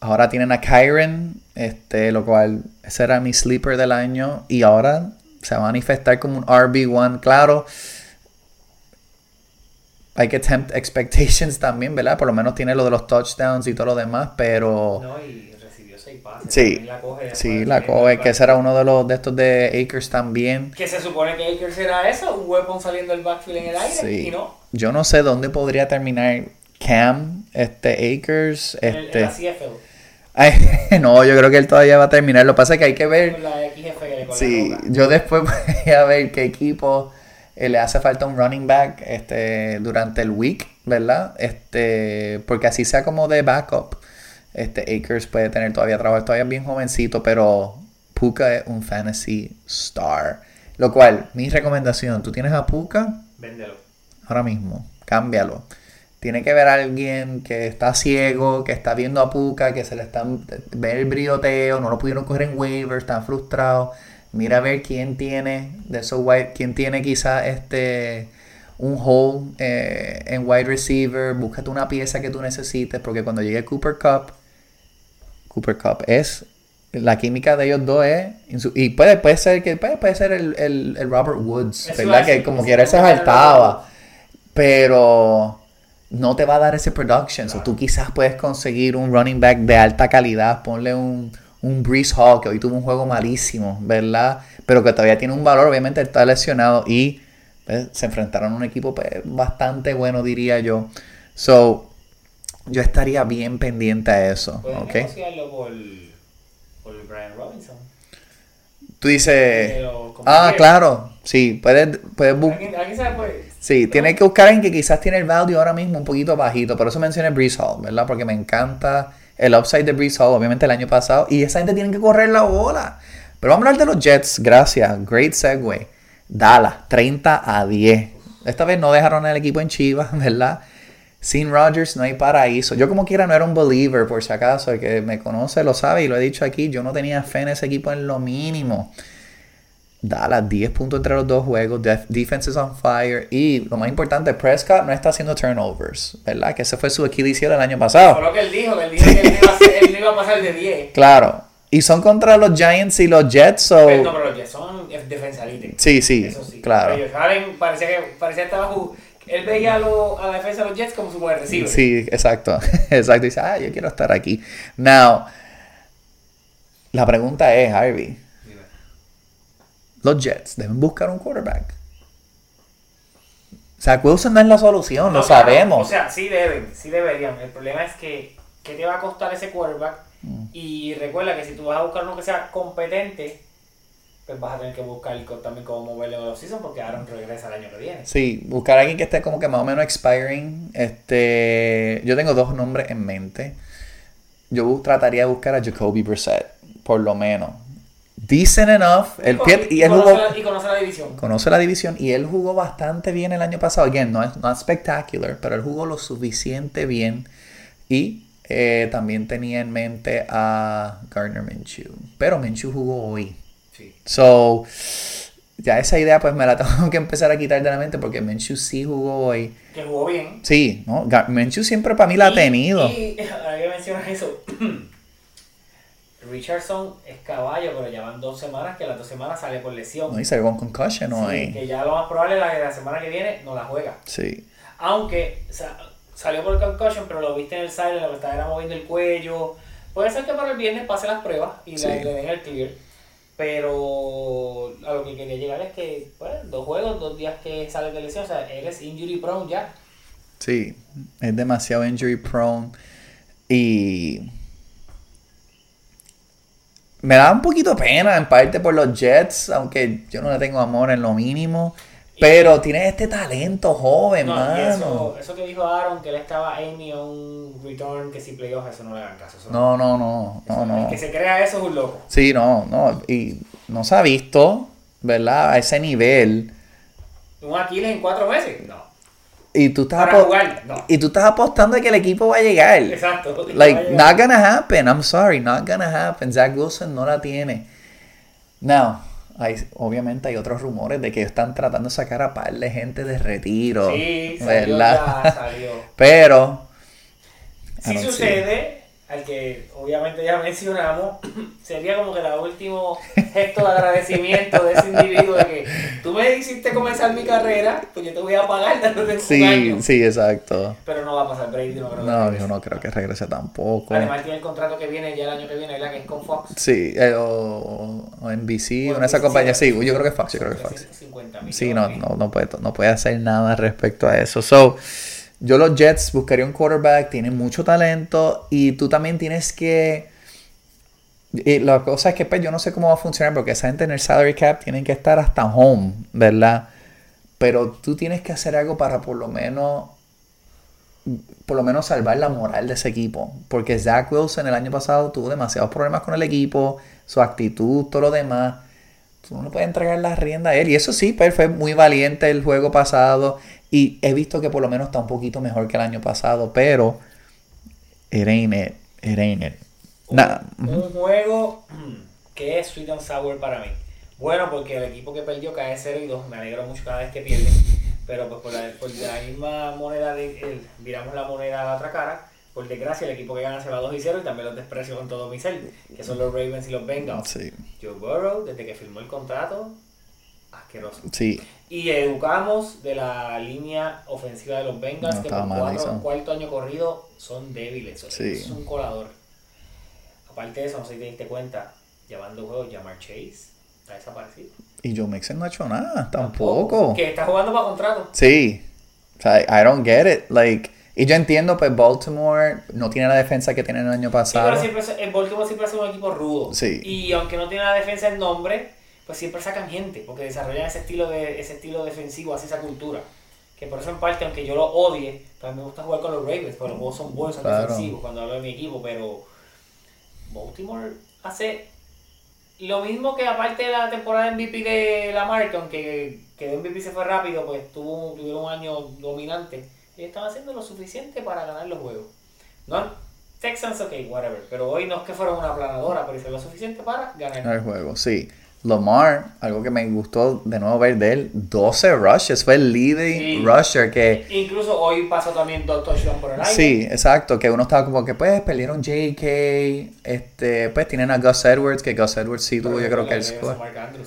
ahora tienen a Kyron, este, lo cual ese era mi sleeper del año. Y ahora se va a manifestar como un RB1. Claro, hay que tempt expectations también, ¿verdad? Por lo menos tiene lo de los touchdowns y todo lo demás, pero... No, y recibió seis pases. Sí, la coge sí, la que- coge, que ese era uno de los de estos de Akers también. Que se supone que Akers era eso, un weapon saliendo del backfield en el aire, Sí. y no. Yo no sé dónde podría terminar Cam, este Akers, En, el- en este... la CFL. Ay, *laughs* no, yo creo que él todavía va a terminar. Lo que pasa es que hay que ver la XFL. Con Sí, la roca. yo después *laughs* voy a ver qué equipo eh, le hace falta un running back este, durante el week, ¿verdad? Este, porque así sea como de backup. Este Akers puede tener todavía trabajo, todavía es bien jovencito, pero Puka es un fantasy star. Lo cual, mi recomendación, tú tienes a Puka Véndelo. ahora mismo, cámbialo. Tiene que ver a alguien que está ciego, que está viendo a Puka, que se le están ver el brioteo, no lo pudieron coger en waivers, están frustrados. Mira a ver quién tiene de esos wide, quién tiene quizá este un hole eh, en wide receiver, búscate una pieza que tú necesites, porque cuando llegue Cooper Cup, Cooper Cup es la química de ellos dos es y puede, puede ser que puede, puede ser el, el- el Robert Woods, Eso ¿verdad? Que como quiera se saltaba. Pero no te va a dar ese production. So, tú quizás puedes conseguir un running back de alta calidad. Ponle un, un Breeze Hall, que hoy tuvo un juego malísimo, ¿verdad? Pero que todavía tiene un valor. Obviamente está lesionado. Y pues, se enfrentaron a un equipo pues, bastante bueno, diría yo. So, yo estaría bien pendiente a eso. Puedes ¿ok? negociarlo por, por Brian Robinson. Tú dices... Ah, claro. Sí, puedes, puedes buscar... ¿Alguien, alguien sabe pues? Sí, tiene que buscar en que quizás tiene el value ahora mismo un poquito bajito. Por eso mencioné Breeze Hall, ¿verdad? Porque me encanta el upside de Breeze Hall, obviamente el año pasado. Y esa gente tiene que correr la bola. Pero vamos a hablar de los Jets, gracias. Great segue. Dallas, 30 a 10. Esta vez no dejaron al equipo en Chivas, *laughs* ¿verdad? Sin Rodgers no hay paraíso. Yo como quiera no era un believer, por si acaso. El que me conoce lo sabe y lo he dicho aquí. Yo no tenía fe en ese equipo en lo mínimo. Dallas 10 puntos entre los dos juegos. defense is on fire. Y lo más importante, Prescott no está haciendo turnovers. ¿Verdad? Que ese fue su equilibrio el año pasado. Fue lo que él dijo. Que él dijo que él iba, a ser- él iba a pasar de 10. Claro. Y son contra los Giants y los Jets. So... Pero no, pero los Jets son defensa elite. Sí, sí, Eso sí. claro. Ellos Allen parecía que parecía estaba él veía a, lo- a la defensa de los Jets como su buen receiver. Sí, exacto. *laughs* Exacto. Y dice, ah, yo quiero estar aquí. Now, la pregunta es, Harvey. Los Jets deben buscar un quarterback. Zach Wilson no es la solución, No, lo claro, sabemos. O sea, sí deben, sí deberían. El problema es que, ¿qué te va a costar ese quarterback? Mm. Y recuerda que si tú vas a buscar uno que sea competente, pues vas a tener que buscar también cómo moverlo en los season porque Aaron regresa el año que viene. Sí, buscar a alguien que esté como que más o menos expiring. Este, yo tengo dos nombres en mente. Yo trataría de buscar a Jacoby Brissett, por lo menos. Decent enough. El pie, y él conoce jugó, la, y conoce la división. conoce la división y él jugó bastante bien el año pasado. Again, no es not spectacular, pero él jugó lo suficiente bien. Y eh, también tenía en mente a Gardner Minshew. Pero Minshew jugó hoy. Sí. So, ya esa idea pues me la *laughs* tengo que empezar a quitar de la mente porque Minshew sí jugó hoy. Que jugó bien. Sí, ¿no? Minshew siempre para mí la ha Y- tenido. Y *laughs* ahora que mencionas eso, *clears throat* Richardson es caballo, pero ya van dos semanas que las dos semanas sale por lesión. No, y salió con concussion Sí, hoy. que ya lo más probable es la que la semana que viene no la juega. Sí. Aunque sa- salió por concussion, pero lo viste en el side, lo que estaba era moviendo el cuello. Puede ser que para el viernes pase las pruebas y le, Sí. le den el clear. Pero a lo que quería llegar es que, pues, dos juegos, dos días que sale de lesión, o sea, eres injury prone ya. Sí, es demasiado injury prone. Y me da un poquito pena en parte por los Jets, aunque yo no le tengo amor en lo mínimo. Pero tiene este talento joven, No, mano. eso, eso que dijo Aaron, que él estaba Amy a un return, que si playoffs, eso no le hagan caso. No, no, no, no, no. El que se crea eso es un loco. Sí, no, no. Y no se ha visto, ¿verdad? A ese nivel. Un Aquiles en cuatro meses, no. Y tú estás, Para jugar, no. y tú estás apostando de que el equipo va a llegar. Exacto. *laughs* Like, not gonna happen. I'm sorry, not gonna happen. Zach Wilson no la tiene. Now, hay, obviamente hay otros rumores de que están tratando de sacar a par de gente de retiro. Sí, salió ¿verdad? ya, salió. *laughs* Pero. Si sucede, al que obviamente ya mencionamos, sería como que el último gesto de agradecimiento de ese individuo de que tú me hiciste comenzar mi carrera, pues yo te voy a pagar dándote un Sí, año. sí, exacto. Pero no va a pasar, Brady no creo que No, yo no creo que regrese tampoco. Además tiene el contrato que viene ya el año que viene, ¿verdad? Que es con Fox. Sí, eh, o, o NBC, O una de esas compañías. Sí, yo creo que es Fox, yo creo que es Fox. 350 millones. Sí, no, no, no, puede, no puede hacer nada respecto a eso. So, yo los Jets buscaría un quarterback, tienen mucho talento y tú también tienes que... Y la cosa es que pues, yo no sé cómo va a funcionar porque esa gente en el salary cap tienen que estar hasta home, ¿verdad? Pero tú tienes que hacer algo para por lo menos por lo menos salvar la moral de ese equipo. Porque Zach Wilson el año pasado tuvo demasiados problemas con el equipo, su actitud, todo lo demás. Tú no le puedes entregar la rienda a él. Y eso sí, pues fue muy valiente el juego pasado. Y he visto que por lo menos está un poquito mejor que el año pasado. Pero it ain't it. It ain't it. Un, Nah, un juego que es sweet and sour para mí. Bueno, porque el equipo que perdió cae 0 y 2. Me alegro mucho cada vez que pierden. Pero pues por la, por la misma moneda, de, el- viramos la moneda a la otra cara. Por desgracia, el equipo que gana se va 2 y 0 y también los desprecio con todo mi ser, que son los Ravens y los Bengals. Sí, Joe Burrow, desde que firmó el contrato, asqueroso. sí. Y educamos de la línea ofensiva de los Bengals, No, que por cuatro, cuarto año corrido son débiles. o sea, Sí. Es un colador. Aparte de eso, no sé si te diste cuenta, llevando juegos, Jamar Chase está desaparecido. Y Joe Mixon no ha hecho nada. Tampoco. Que está jugando para contrato. Sí. O sea, I don't get it. Like, y yo entiendo, pues Baltimore no tiene la defensa que tiene el año Sí, pasado. pero siempre, el Baltimore siempre ha sido un equipo rudo. Sí. Y aunque no tiene la defensa en nombre, pues siempre sacan gente, porque desarrollan ese estilo de ese estilo defensivo, así esa cultura. Que por eso en parte, aunque yo lo odie, pues me gusta jugar con los Ravens, porque los juegos son buenos, son Claro. defensivos cuando hablo de mi equipo, pero Baltimore hace lo mismo que aparte de la temporada MVP de Lamar, que aunque quedó MVP se fue rápido, pues tuvo, tuvieron un año dominante. ellos están haciendo lo suficiente para ganar los juegos. No, Texans, ok, whatever. Pero hoy no es que fueron una planadora, pero hicieron lo suficiente para ganar. El juego, sí. Lamar, algo que me gustó de nuevo ver de él, 12 rushes, fue el leading Sí. rusher que... Incluso hoy pasó también dos touchdowns por el aire. Sí, exacto, que uno estaba como que pues perdieron JK, este, pues tienen a Gus Edwards, que Gus Edwards sí tuvo yo creo que el score.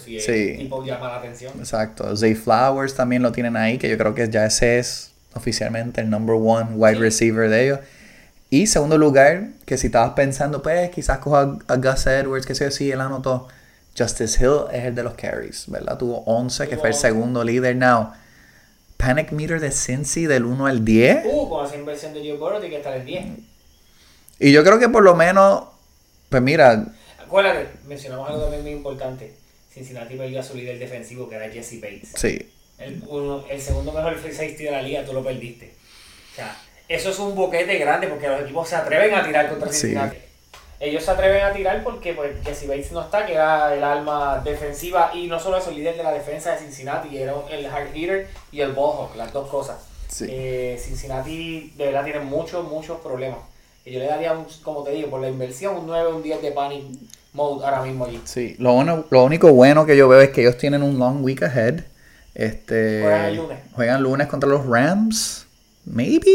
Y Sí. tipo llama la atención. Exacto, Zay Flowers también lo tienen ahí, que yo creo que ya ese es oficialmente el number one wide Sí. receiver de ellos. Y segundo lugar, que si estabas pensando, pues quizás coja a Gus Edwards, que sé sí, él anotó. Justice Hill es el de los carries, ¿verdad? Tuvo 11, que Tuvo fue el 11. segundo líder. Now, Panic Meter de Cincy del 1 al 10. Uh, con esa inversión de Joe Burrow tiene que estar en 10. Y yo creo que por lo menos, pues mira, Acuérdate, mencionamos algo también muy importante. Cincinnati perdió a su líder defensivo que era Jesse Bates. sí, El, uno- el segundo mejor free safety de la liga, tú lo perdiste. O sea, eso es un boquete grande porque los equipos se atreven a tirar contra Sí. Ellos se atreven a tirar porque pues, Jesse Bates no está, que era el alma defensiva y no solo eso, el líder de la defensa de Cincinnati, era el hard hitter y el hawk, las dos cosas. Sí. Eh, Cincinnati de verdad tiene muchos, muchos problemas. Y yo le daría, un, como te digo, por la inversión, un 9 un 10 de panic mode ahora mismo allí. sí. Lo, uno- lo único bueno que yo veo es que ellos tienen un long week ahead. Este, Juegan el lunes. Juegan lunes contra los Rams, maybe.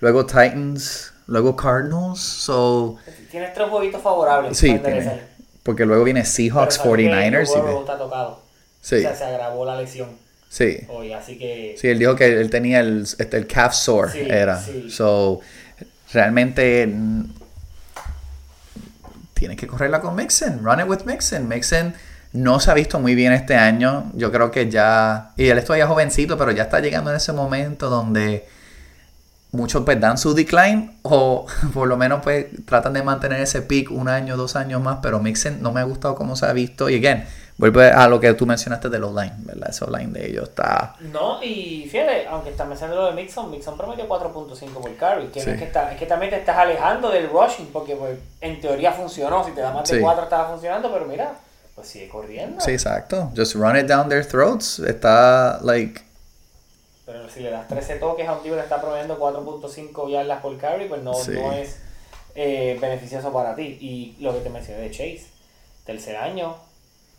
Luego Titans, luego Cardinals. So, Tienes tres jueguitos favorables. sí, tiene. Porque luego viene Seahawks, Pero sabes que 49ers. Joe y está tocado. Sí, O sea, se agravó la lesión sí. hoy, así que... Sí, él dijo que él tenía el, este, el calf sore, Sí, era. sí. So, realmente tienes que correrla con Mixon. Run it with Mixon. Mixon no se ha visto muy bien este año. Yo creo que ya. Y él es todavía jovencito, pero ya está llegando en ese momento donde muchos pues dan su decline o *laughs* por lo menos pues tratan de mantener ese peak un año, dos años más, pero Mixon no me ha gustado cómo se ha visto y again, vuelve a lo que tú mencionaste de los line, ¿verdad? Ese line de ellos está No, y fíjate, aunque está mencionando lo de Mixon, Mixon prometió 4.5 por carry, que Sí. es que, está, es que también te estás alejando del rushing, porque pues, en teoría funcionó, si te da más de Sí. 4 estaba funcionando, pero mira, pues sigue corriendo. Sí, exacto. Just run it down their throats. Está, like, Pero si le das 13 toques a un tipo que está promediando 4.5 yardas por carry, pues no, Sí. no es eh, beneficioso para ti. Y lo que te mencioné de Chase, tercer año,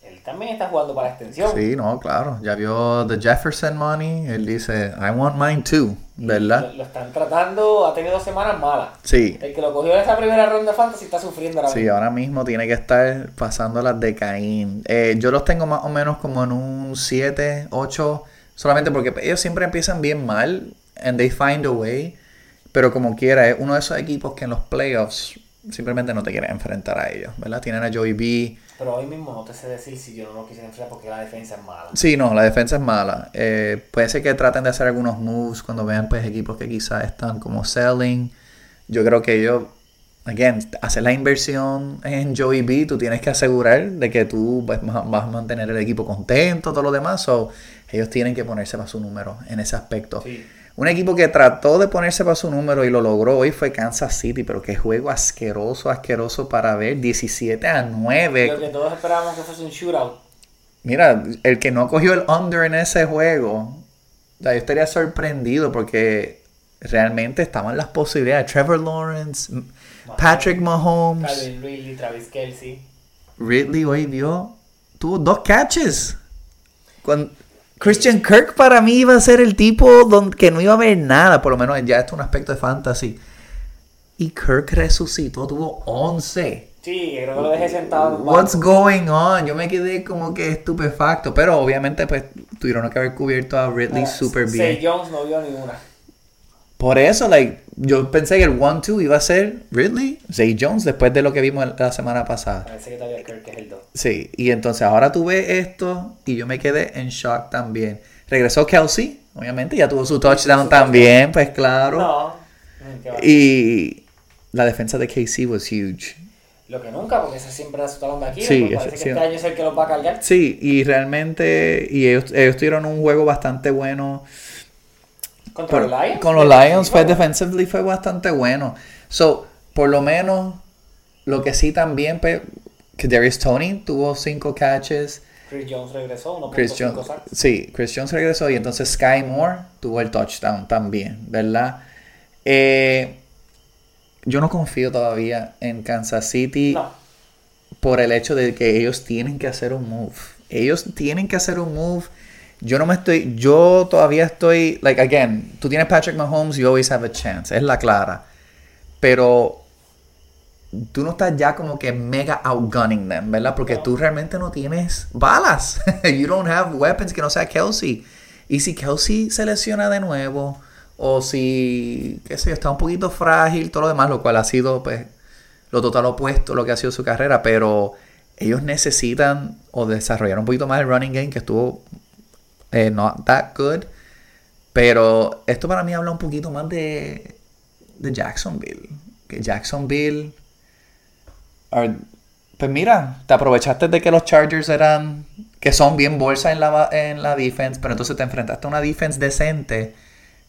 él también está jugando para la extensión. sí, no, claro. Ya vio The Jefferson Money. Él dice, I want mine too, Lo, ¿verdad? lo están tratando, ha tenido dos semanas malas. Sí. El que lo cogió en esa primera ronda de fantasy está sufriendo ahora Sí, mismo. ahora mismo tiene que estar pasando las de Caín. Eh, yo los tengo más o menos como en un 7, 8, solamente porque ellos siempre empiezan bien mal and they find a way. Pero como quiera, es uno de esos equipos que en los playoffs simplemente no te quieren enfrentar a ellos, ¿verdad? Tienen a Joey B. Pero hoy mismo no te sé decir si yo no lo quisiera enfrentar porque la defensa es mala. Sí, no, la defensa es mala. Eh, puede ser que traten de hacer algunos moves cuando vean pues equipos que quizás están como selling. Yo creo que ellos, again, hacer la inversión en Joey B, tú tienes que asegurar de que tú pues, vas a mantener el equipo contento, todo lo demás. So, ellos tienen que ponerse para su número en ese aspecto. Sí. Un equipo que trató de ponerse para su número y lo logró hoy fue Kansas City, pero qué juego asqueroso, asqueroso para ver. 17 a 9. Lo que todos esperábamos que fuese un shootout. Mira, el que no cogió el under en ese juego, yo estaría sorprendido porque realmente estaban las posibilidades. Trevor Lawrence, Patrick Mahomes, Calvin Ridley, Travis Kelsey. Ridley hoy dio, tuvo dos catches. Cuando, Christian Kirk para mí iba a ser el tipo don- que no iba a ver nada, por lo menos ya esto es un aspecto de fantasy. Y Kirk resucitó, tuvo 11. Sí, creo que lo dejé sentado What's going on? Yo me quedé como que estupefacto. Pero obviamente, pues, tuvieron que haber cubierto a Ridley Ah, super Zay bien. Jones no vio ninguna. Por eso, like, yo pensé que el 1-2 iba a ser Ridley, Zay Jones, después de lo que vimos la semana pasada. Parece que todavía Kirk es el 2. Sí, y entonces ahora tuve esto y yo me quedé en shock también. Regresó Kelsey, obviamente, ya tuvo su touchdown su también, pues claro. No. Mm. Y la defensa de KC was huge. Lo que nunca, porque ese siempre da su talón de aquí. Sí, pues parece que sí. este año es el que los va a cargar. Sí, y realmente, y ellos, ellos tuvieron un juego bastante bueno. Contra Por- los Lions. Con los Lions fue bueno. defensively fue bastante bueno. So, por lo menos, lo que sí también, pues, que Darius Tony tuvo cinco catches. Chris Jones regresó, 1.5 Chris Jones, sacks. sí, Chris Jones regresó y entonces Sky Moore tuvo el touchdown también, ¿verdad? Eh, yo no confío todavía en Kansas City No, por el hecho de que ellos tienen que hacer un move. Ellos tienen que hacer un move. Yo no me estoy, yo todavía estoy, like again, tú tienes Patrick Mahomes, you always have a chance, es la clara. Pero tú no estás ya como que mega outgunning them, ¿verdad? Porque tú realmente no tienes balas. *laughs* you don't have weapons que no sea Kelsey. Y si Kelsey se lesiona de nuevo, o si, qué sé yo, está un poquito frágil, todo lo demás, lo cual ha sido, pues, lo total opuesto a lo que ha sido su carrera, pero ellos necesitan o desarrollar un poquito más el running game que estuvo eh, not that good. Pero esto para mí habla un poquito más de, de Jacksonville. Que Jacksonville. are- pues mira, te aprovechaste de que los Chargers eran. que son bien bolsa en la, en la defense, pero entonces te enfrentaste a una defense decente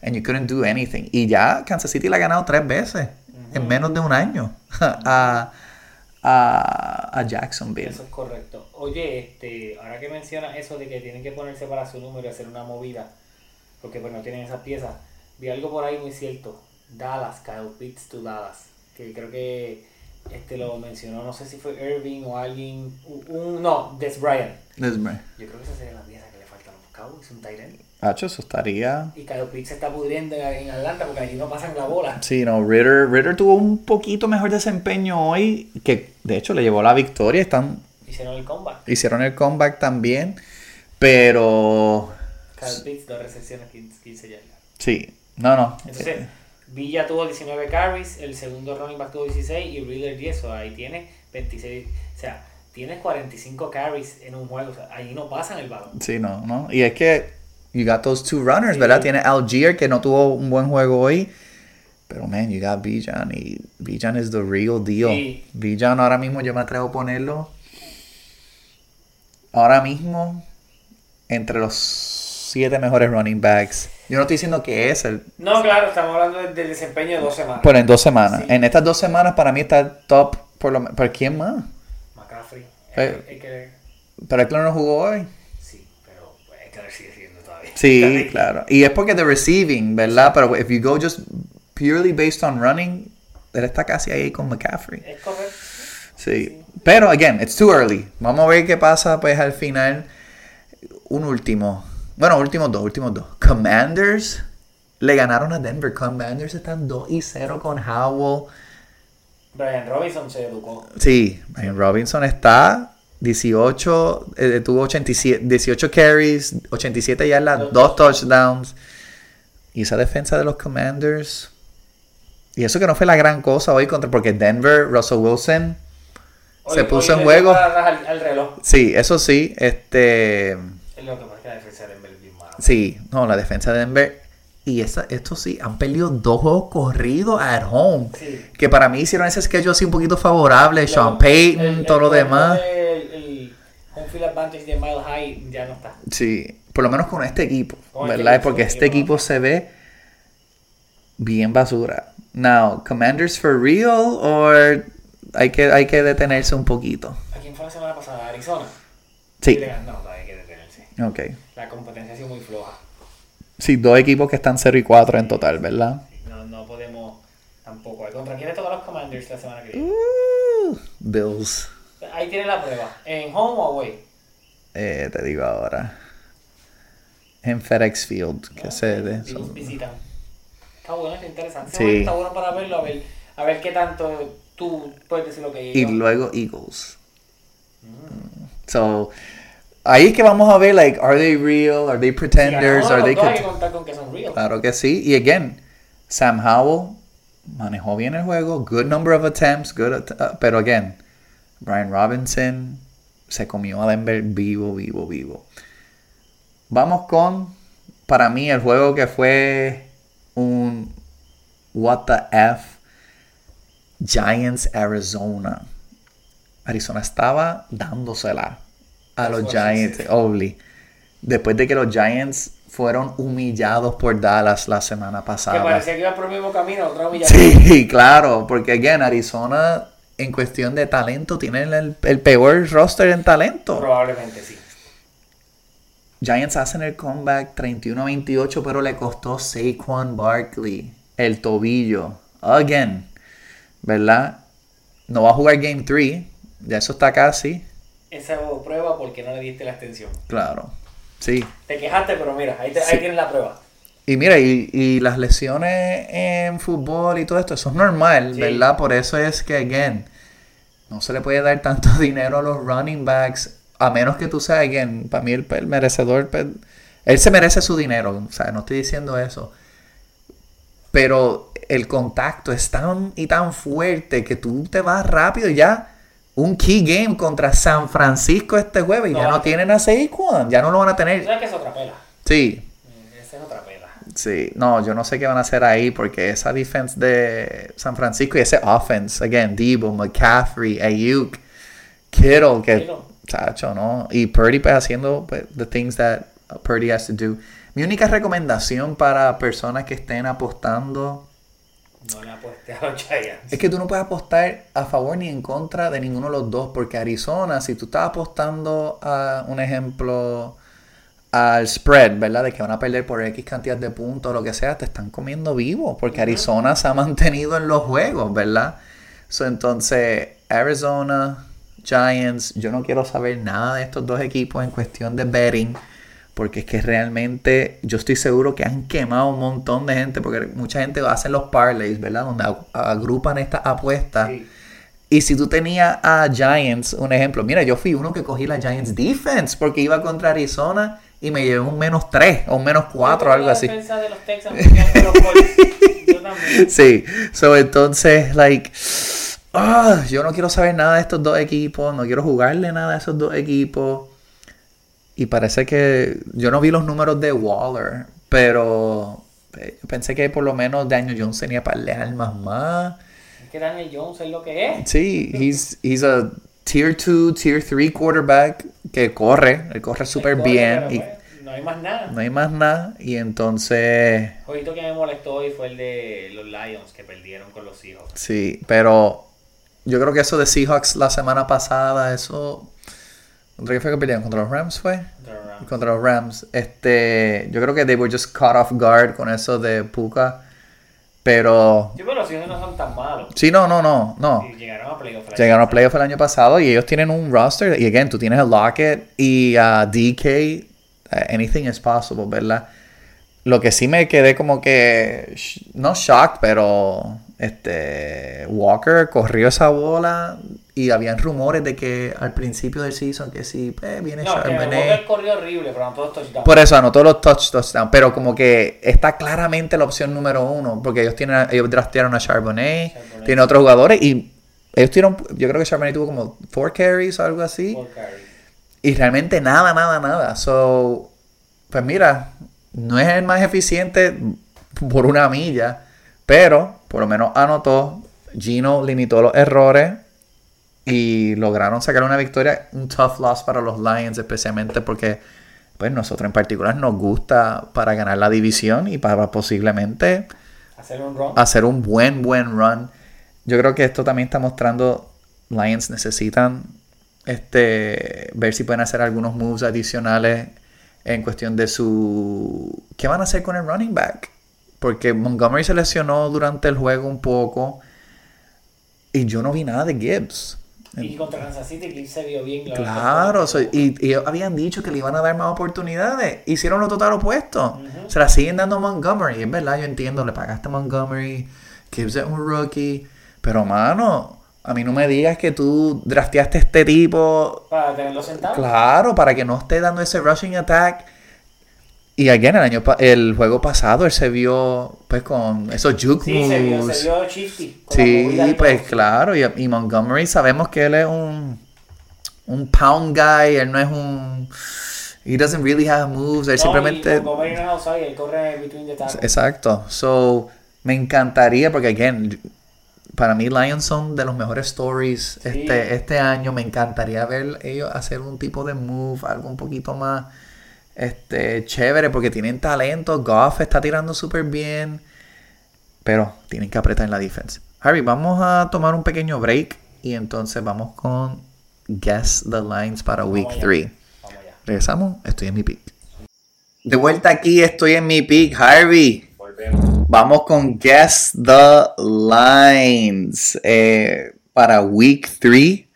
and you couldn't do anything. Y ya Kansas City la ha ganado tres veces en menos de un año *laughs* a, a, a Jacksonville. eso es correcto. Oye, este, ahora que mencionas eso de que tienen que ponerse para su número y hacer una movida, porque pues no tienen esas piezas, vi algo por ahí muy cierto. Dallas, Kyle Pitts to Dallas, que creo que este lo mencionó, no sé si fue Irving o alguien, un, un- no, Des Bryant. Desme- Yo creo que esa sería la pieza que le falta a los Cowboys, un tight end. Hacho, eso estaría. Y Kyle Pitts se está pudriendo en Atlanta porque allí no pasan la bola. Sí, no, Ritter, Ritter tuvo un poquito mejor desempeño hoy, que de hecho le llevó la victoria. Están, Hicieron el comeback. hicieron el comeback también, pero Kyle Pitts, dos recepciones, 15 15 yardas. sí, no, no. Entonces, eh, Villa tuvo 19 carries, el segundo running back tuvo 16 y Reader 10, o ahí tiene 26, o sea, tienes 45 carries en un juego, o sea, ahí no pasan el balón. sí, no, no. Y es que you got those two runners, Sí. ¿verdad? Tiene Algier que no tuvo un buen juego hoy. Pero man, you got Bijan y Bijan is the real deal. Sí. Bijan ahora mismo yo me atrevo a ponerlo ahora mismo entre los siete mejores running backs. Yo no estoy diciendo que es el, No, claro, estamos hablando del, del desempeño de dos semanas. pero en dos semanas. Sí. En estas dos semanas para mí está el top por lo. ¿Pero quién más? McCaffrey, Eh. es que, Pero no jugó hoy. sí, pero es que sigue Sí, claro. Y es porque de receiving, ¿verdad? Pero if you go just purely based on running, él está casi ahí con McCaffrey. Es correcto. Sí. Pero, again, it's too early. Vamos a ver qué pasa, pues, al final. Un último. Bueno, últimos dos, últimos dos. Commanders le ganaron a Denver. Commanders están 2 y 0 con Howell. Brian Robinson se educó. Sí, Brian Robinson está 18, eh, tuvo 87, 18 carries, 87 yardas, Dos dos touchdowns. Y esa defensa de los Commanders. Y eso que no fue la gran cosa hoy contra, porque Denver, Russell Wilson, se puso en juego. Al, al reloj. Sí, eso sí, este, Es lo que pasa que la defensa de Denver es bien mala. sí, no, la defensa de Denver. Y esa, esto sí, han perdido dos juegos corridos at home. Sí. Que para mí hicieron ese schedule así un poquito favorable. Sean Payton, el- todo el lo demás. Home field advantage de Mile High ya no está. Sí, por lo menos con este equipo, Con este ¿verdad? equipo, Porque este equipo se ve bien basura. Now, Commanders for real or hay que, hay que detenerse un poquito. ¿A quién fue la semana pasada? ¿Arizona? Sí, le gan- No, todavía hay que detenerse. ok. La competencia ha sido muy floja. Sí, dos equipos que están 0 y 4 en total, ¿verdad? No, no podemos tampoco. ¿Contra quién a los Commanders la semana que viene? Uh, Bills, Ahí tiene la prueba. ¿En home o away? eh, te digo ahora. En FedEx Field, que se de Bills visitan. Está bueno, está interesante. Sí. Está bueno para verlo, a ver, a ver qué tanto tú puedes decir lo que Y yo. luego Eagles. So, ahí es que vamos a ver, like, are they real? Are they pretenders? ganamos Are they hay que contar con que son real. Claro que sí. Y again, Sam Howell manejó bien el juego. Good number of attempts. Good at- uh, pero again, Brian Robinson se comió a Denver vivo, vivo, vivo. Vamos con, para mí, el juego que fue un What the F Giants Arizona. Arizona estaba dándosela a los Giants. Obli. Después de que los Giants fueron humillados por Dallas la semana Que pasada. parecía que iba por el mismo camino, otra humillación. Sí, *laughs* claro, porque again, Arizona en cuestión de talento tiene el, el peor roster en talento. Probablemente sí. Giants hacen el comeback 31-28, pero le costó Saquon Barkley el tobillo. Again. ¿Verdad? No va a jugar Game 3. Ya eso está casi. Esa prueba porque no le diste la extensión. Claro. Sí. Te quejaste, pero mira, ahí, te- ahí tienes la prueba. Y mira, y, y las lesiones en fútbol y todo esto, eso es normal, Sí. ¿verdad? Por eso es que, again, no se le puede dar tanto *laughs* dinero a los running backs, a menos que tú seas, again, para mí el, el merecedor, pues, él se merece su dinero, o sea, no estoy diciendo eso. Pero el contacto es tan y tan fuerte que tú te vas rápido ya. Un key game contra San Francisco este jueves y No, ya no tienen a Saquon, ya no lo van a tener. sabes que es otra pela. Sí, Mm, Esa es otra pela. Sí, no, yo no sé qué van a hacer ahí porque esa defense de San Francisco y ese offense, again, Debo, McCaffrey, Ayuk, Kittle, que, Kittle. chacho, ¿no? Y Purdy pues haciendo pues, the things that Purdy has to do. Mi única recomendación para personas que estén apostando No le apuesté a los Giants. es que tú no puedes apostar a favor ni en contra de ninguno de los dos, porque Arizona, si tú estás apostando a un ejemplo al spread, ¿verdad? De que van a perder por X cantidad de puntos o lo que sea, te están comiendo vivo, porque Arizona se ha mantenido en los juegos, ¿verdad? So, entonces, Arizona, Giants, yo no quiero saber nada de estos dos equipos en cuestión de betting. Porque es que realmente yo estoy seguro que han quemado un montón de gente. Porque mucha gente hace los parlays, ¿verdad? Donde ag- agrupan estas apuestas. Sí. Y si tú tenías a Giants, un ejemplo, mira, yo fui uno que cogí la Giants Defense porque iba contra Arizona y me llevé un menos 3 o un menos 4 o algo así. de los Texans. *laughs* Yo también. Sí, so entonces, like, ah, yo no quiero saber nada de estos dos equipos, no quiero jugarle nada a esos dos equipos. Y parece que yo no vi los números de Waller, pero eh, pensé que por lo menos Daniel Jones tenía para de armas más. Es que Daniel Jones es lo que es. Sí, he's, he's a tier 2, tier 3 quarterback que corre, él corre súper bien y pues, no hay más nada. no hay más nada. Y entonces, jueguito que me molestó hoy fue el de los Lions que perdieron con los Seahawks. sí, pero yo creo que eso de Seahawks la semana pasada, eso... ¿Contra qué fue que pelearon? ¿Contra los Rams fue? Contra los Rams. Contra los Rams. Este, yo creo que they were just caught off guard con eso de Puka. Pero... Sí, pero los Seahawks no son tan malos. Sí, no, no, no, no. Y llegaron a playoff. Llegaron a playoff el año pasado y ellos tienen un roster. Y again, tú tienes a Lockett y a DK. eh, anything is possible, ¿verdad? Lo que sí me quedé como que. sh- No shock, pero. Este. Walker corrió esa bola. Y habían rumores de que al principio del season que sí, pues viene No, Charbonnet. Walker corrió horrible, pero no todos touchdowns. Por eso anotó los touch- touchdowns, pero como que está claramente la opción número uno, porque ellos tienen, ellos draftearon a Charbonnet, Charbonnet. tienen otros jugadores y ellos tuvieron, yo creo que Charbonnet tuvo como four carries o algo así, Por carry. y realmente nada, nada, nada. So, pues mira, no es el más eficiente por una milla, pero por lo menos anotó, Gino limitó los errores y lograron sacar una victoria, un tough loss para los Lions, especialmente porque pues nosotros en particular nos gusta para ganar la división y para posiblemente Hacer un run. hacer un buen, buen run. Yo creo que esto también está mostrando Lions necesitan este ver si pueden hacer algunos moves adicionales en cuestión de su ¿qué van a hacer con el running back? Porque Montgomery se lesionó durante el juego un poco y yo no vi nada de Gibbs. Y contra Kansas City, Gibbs se vio bien. Claro, so- y, y ellos habían dicho que le iban a dar más oportunidades. Hicieron lo total opuesto. Ujú. Se la siguen dando a Montgomery. Es verdad, yo entiendo, le pagaste a Montgomery. Gibbs es un rookie. Pero, mano, a mí no me digas que tú drafteaste a este tipo. Para tenerlo sentado. Claro, para que no esté dando ese rushing attack. Y again, el año el juego pasado él se vio pues con esos juke Sí, se vio, moves. se vio movida Sí, pues claro, y, y Montgomery sabemos que él es un, un pound guy, él no es un... He doesn't really have moves, él No, simplemente... Y Montgomery no es outside, él corre between the tackles. Exacto, so me encantaría, porque again, para mí Lions son de los mejores stories Sí. este, este año, me encantaría ver ellos hacer un tipo de move, algo un poquito más este, chévere, porque tienen talento, Goff está tirando súper bien, pero tienen que apretar en la defensa. Harry, vamos a tomar un pequeño break y entonces vamos con Guess the Lines para Week allá. 3. Vamos allá. Regresamos, estoy en mi pick. De vuelta aquí, estoy en mi pick, Harvey. Volvemos. Vamos con Guess the Lines eh, para Week 3.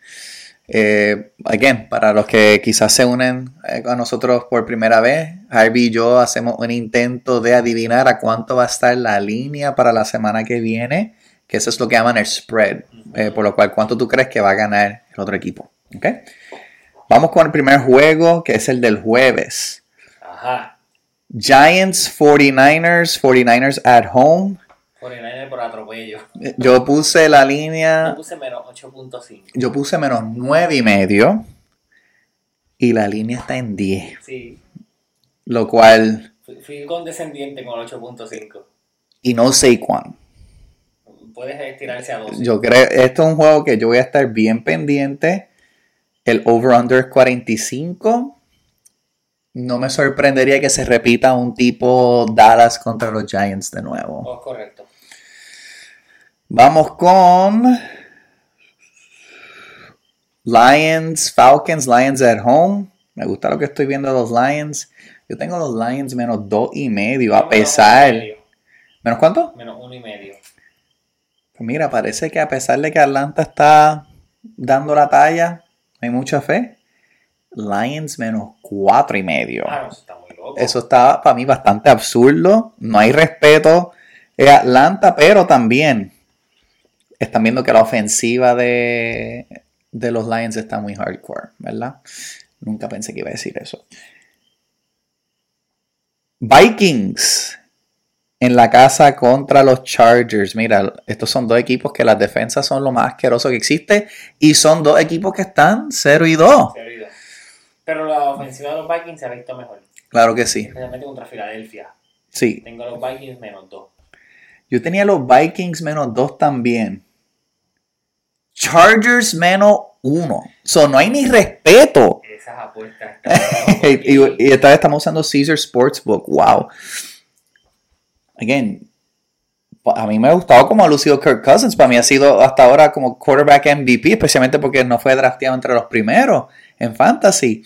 Eh, again, para los que quizás se unen eh, a nosotros por primera vez, Harvey y yo hacemos un intento de adivinar a cuánto va a estar la línea para la semana que viene, que eso es lo que llaman el spread, eh, por lo cual cuánto tú crees que va a ganar el otro equipo. ¿ok? Vamos con el primer juego, que es el del jueves. Ajá. Giants 49ers, 49ers at home. 49 por atropello. Yo puse la Yo línea, puse menos 8.5. yo puse menos 9 y medio y la línea está en 10, Sí. lo cual, Fui, fui condescendiente con el 8.5. y no sé cuán. Puedes estirarse a 12. Yo creo, esto es un juego que yo voy a estar bien pendiente. El over-under es 45. No me sorprendería que se repita un tipo Dallas contra los Giants de nuevo. Oh, correcto. Vamos con Lions, Falcons, Lions at home. Me gusta lo que estoy viendo de los Lions. Yo tengo los Lions menos dos y medio, a pesar. ¿Menos cuánto? Menos uno y medio. Pues mira, parece que a pesar de que Atlanta está dando la talla, hay mucha fe. Lions menos cuatro y medio. Ah, eso está muy loco. Eso está para mí bastante absurdo. No hay respeto en Atlanta, pero también están viendo que la ofensiva de, de los Lions está muy hardcore, ¿verdad? Nunca pensé que iba a decir eso. Vikings en la casa contra los Chargers. Mira, estos son dos equipos que las defensas son lo más asqueroso que existe y son dos equipos que están 0 y 2. Se ha oído. Pero la ofensiva de los Vikings se ha visto mejor. Claro que sí. Especialmente contra Filadelfia. Sí, Tengo a los Vikings menos 2. Yo tenía los Vikings menos 2 también. Chargers menos 1. So, no hay ni respeto. Esas apuestas. *laughs* están y, y esta vez estamos usando Caesar Sportsbook. Wow. Again, a mí me ha gustado como ha lucido Kirk Cousins. Para mí ha sido hasta ahora como quarterback MVP, especialmente porque no fue drafteado entre los primeros en fantasy.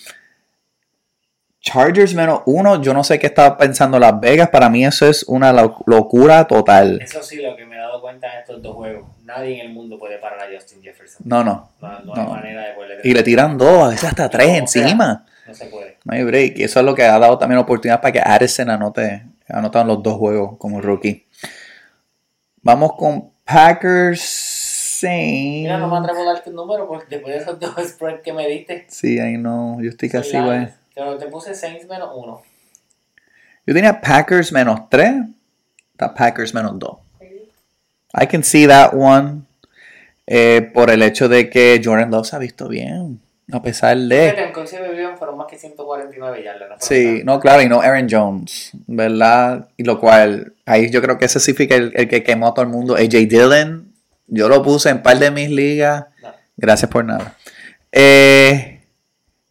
Chargers menos 1. Yo no sé qué estaba pensando Las Vegas. Para mí eso es una lo- locura total. Eso sí, lo que me he dado cuenta en estos dos juegos. Nadie en el mundo puede parar a Justin Jefferson. No, no. No, no hay manera de poderle Y le tiran dos, a veces hasta tres sea, encima. No se puede. No hay break. Y eso es lo que ha dado también oportunidad para que Addison anote, en los dos juegos como rookie. Vamos con Packers Saints. Mira, no me atrevo a darte un número porque después de esos dos *laughs* spreads que me diste. Sí, ahí no. Yo estoy casi igual. Pero te puse Saints menos 1. Yo tenía Packers menos 3. Está Packers menos 2. I can see that one. eh, por el hecho de que Jordan Love se ha visto bien. A pesar de. Fueron más que 149 yardas. ¿no? Sí, no, claro, y no Aaron Jones, ¿verdad? Y lo cual, ahí yo creo que ese sí fue el, el que quemó a todo el mundo. AJ Dillon, yo lo puse en par de mis ligas. No. Gracias por nada. Eh,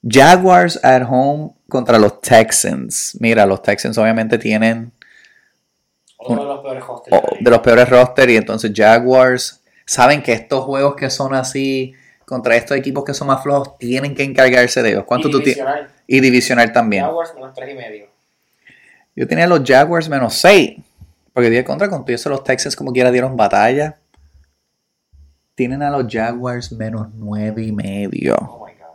Jaguars at home contra los Texans. Mira, los Texans obviamente tienen Uno de los peores hostels. oh, de los peores roster y entonces Jaguars saben que estos juegos que son así contra estos equipos que son más flojos tienen que encargarse de ellos. ¿Cuánto y tú tienes? Y divisional también. Jaguars menos 3 y medio. Yo tenía los Jaguars menos 6. Porque dije contra con eso los Texans como quiera dieron batalla. Tienen a los Jaguars menos 9 y medio. Oh my god.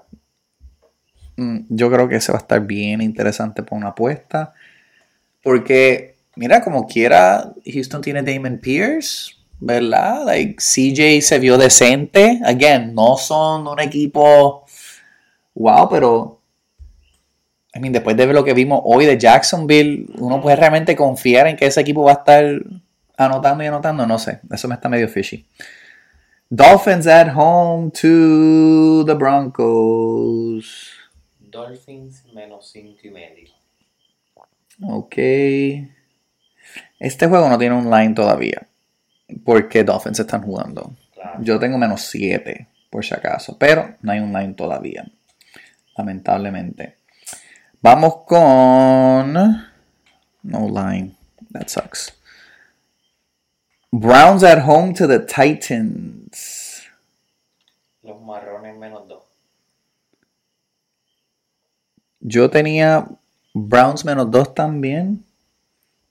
Mm, Yo creo que ese va a estar bien interesante por una apuesta. Porque, mira, como quiera, Houston tiene Damon Pierce, ¿verdad? Like, CJ se vio decente. Again, no son un equipo wow, pero I mean, después de lo que vimos hoy de Jacksonville, uno puede realmente confiar en que ese equipo va a estar anotando y anotando. No sé, eso me está medio fishy. Dolphins at home to the Broncos. Dolphins menos 5 y medio. Ok. Este juego no tiene un line todavía. Porque Dolphins están jugando. Claro. Yo tengo menos 7, por si acaso. Pero no hay un line todavía. Lamentablemente. Vamos con. No line. That sucks. Browns at home to the Titans. Los marrones menos 2. Yo tenía Browns menos 2 también.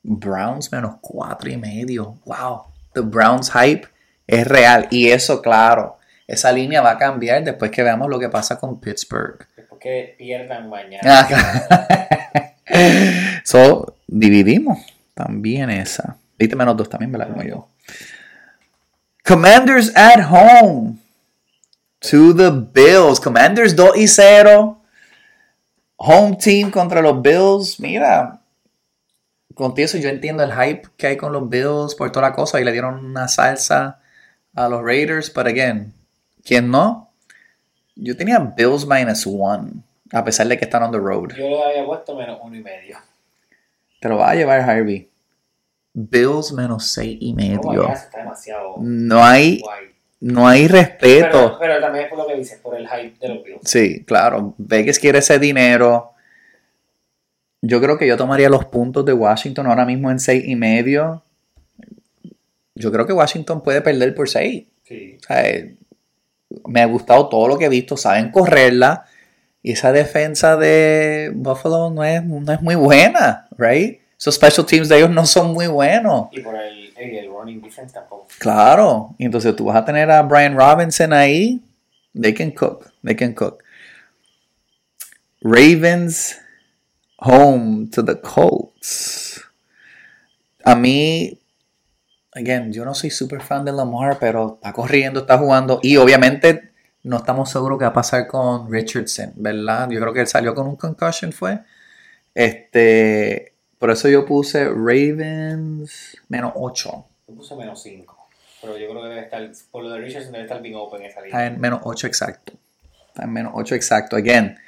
Browns menos 4 y medio. Wow. The Browns hype es real. Y eso, claro, esa línea va a cambiar después que veamos lo que pasa con Pittsburgh. Después que pierdan mañana. Ah, claro. *laughs* so, dividimos también esa. Viste menos 2 también, ¿verdad? Como yo. Commanders at home to the Bills. Commanders 2 y 0. Home team contra los Bills. Mira, contigo eso yo entiendo el hype que hay con los Bills por toda la cosa y le dieron una salsa a los Raiders. Pero again, ¿quién no? Yo tenía Bills minus 1 a pesar de que están on the road. Yo le había puesto menos uno y medio. Te lo va a llevar Harvey. Bills menos 6 y medio. ya está demasiado No hay, guay. No hay respeto. Pero, pero también es por lo que dices, por el hype de los Bills. Sí, claro. Vegas quiere ese dinero. Yo creo que yo tomaría los puntos de Washington ahora mismo en seis y medio. Yo creo que Washington puede perder por seis. Sí. O sea, eh, me ha gustado todo lo que he visto. Saben correrla. Y esa defensa de Buffalo no es, no es muy buena, right? Esos special teams de ellos no son muy buenos. Y por el, el, el running defense tampoco. Claro. Y entonces tú vas a tener a Brian Robinson ahí. They can cook. They can cook. Ravens home to the Colts. A mí, again, yo no soy super fan de Lamar, pero está corriendo, está jugando. Y obviamente no estamos seguros qué va a pasar con Richardson, ¿verdad? Yo creo que él salió con un concussion, fue. Este, por eso yo puse Ravens menos 8. Yo puse menos 5. Pero yo creo que debe estar, por lo de Richardson, debe estar bien open esa Está línea. en menos 8 exacto. Está en menos 8 exacto. Again,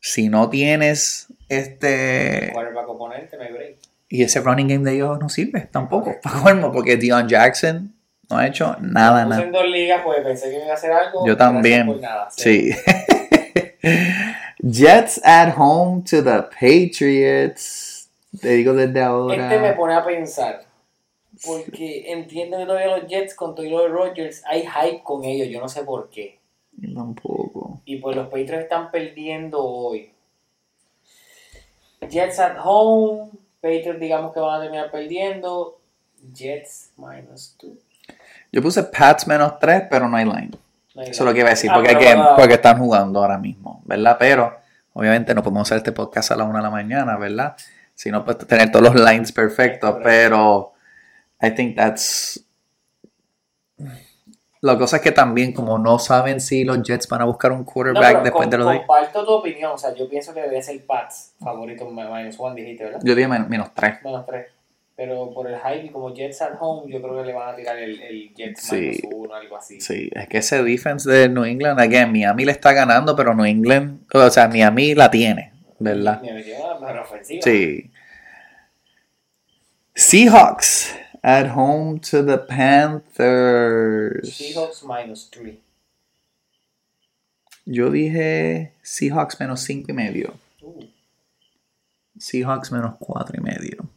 si no tienes este. Quarterback oponente, no hay break. Y ese running game de ellos no sirve tampoco. Para colmo, porque Dion Jackson no ha hecho nada, nada. en dos ligas, pues pensé que iba a hacer algo. Yo también. por nada. Sí. *laughs* Jets at home to the Patriots. Te digo desde ahora. Este me pone a pensar. Porque entiendo que todavía los Jets con todo y lo de Rodgers hay hype con ellos. Yo no sé por qué. Yo Tampoco. Y pues los Patriots están perdiendo hoy. Jets at home. Patriots digamos que van a terminar perdiendo. Jets minus 2. Yo puse Pats menos 3, pero no hay line. Eso es lo que iba a decir, Ah, porque, ah, porque están jugando ahora mismo, ¿verdad? Pero obviamente no podemos hacer este podcast a la una de la mañana, ¿verdad? Si no, pues tener todos los lines perfectos, pero I think that's... La cosa es que también, como no saben si los Jets van a buscar un quarterback después de los de... comparto tu opinión. O sea, yo pienso que debe ser Pats favorito minus 1, dijiste, ¿verdad? Yo dije men- menos 3. Menos 3. Pero por el hype y como Jets at home, yo creo que le van a tirar el, el Jets Sí. minus 1, algo así. Sí, es que ese defense de New England, again, Miami le está ganando, pero New England, o sea, Miami la tiene, ¿verdad? Sí. Seahawks at home to the Panthers. Seahawks minus 3. Yo dije Seahawks menos 5 y medio. Uh, Seahawks menos 4 y medio.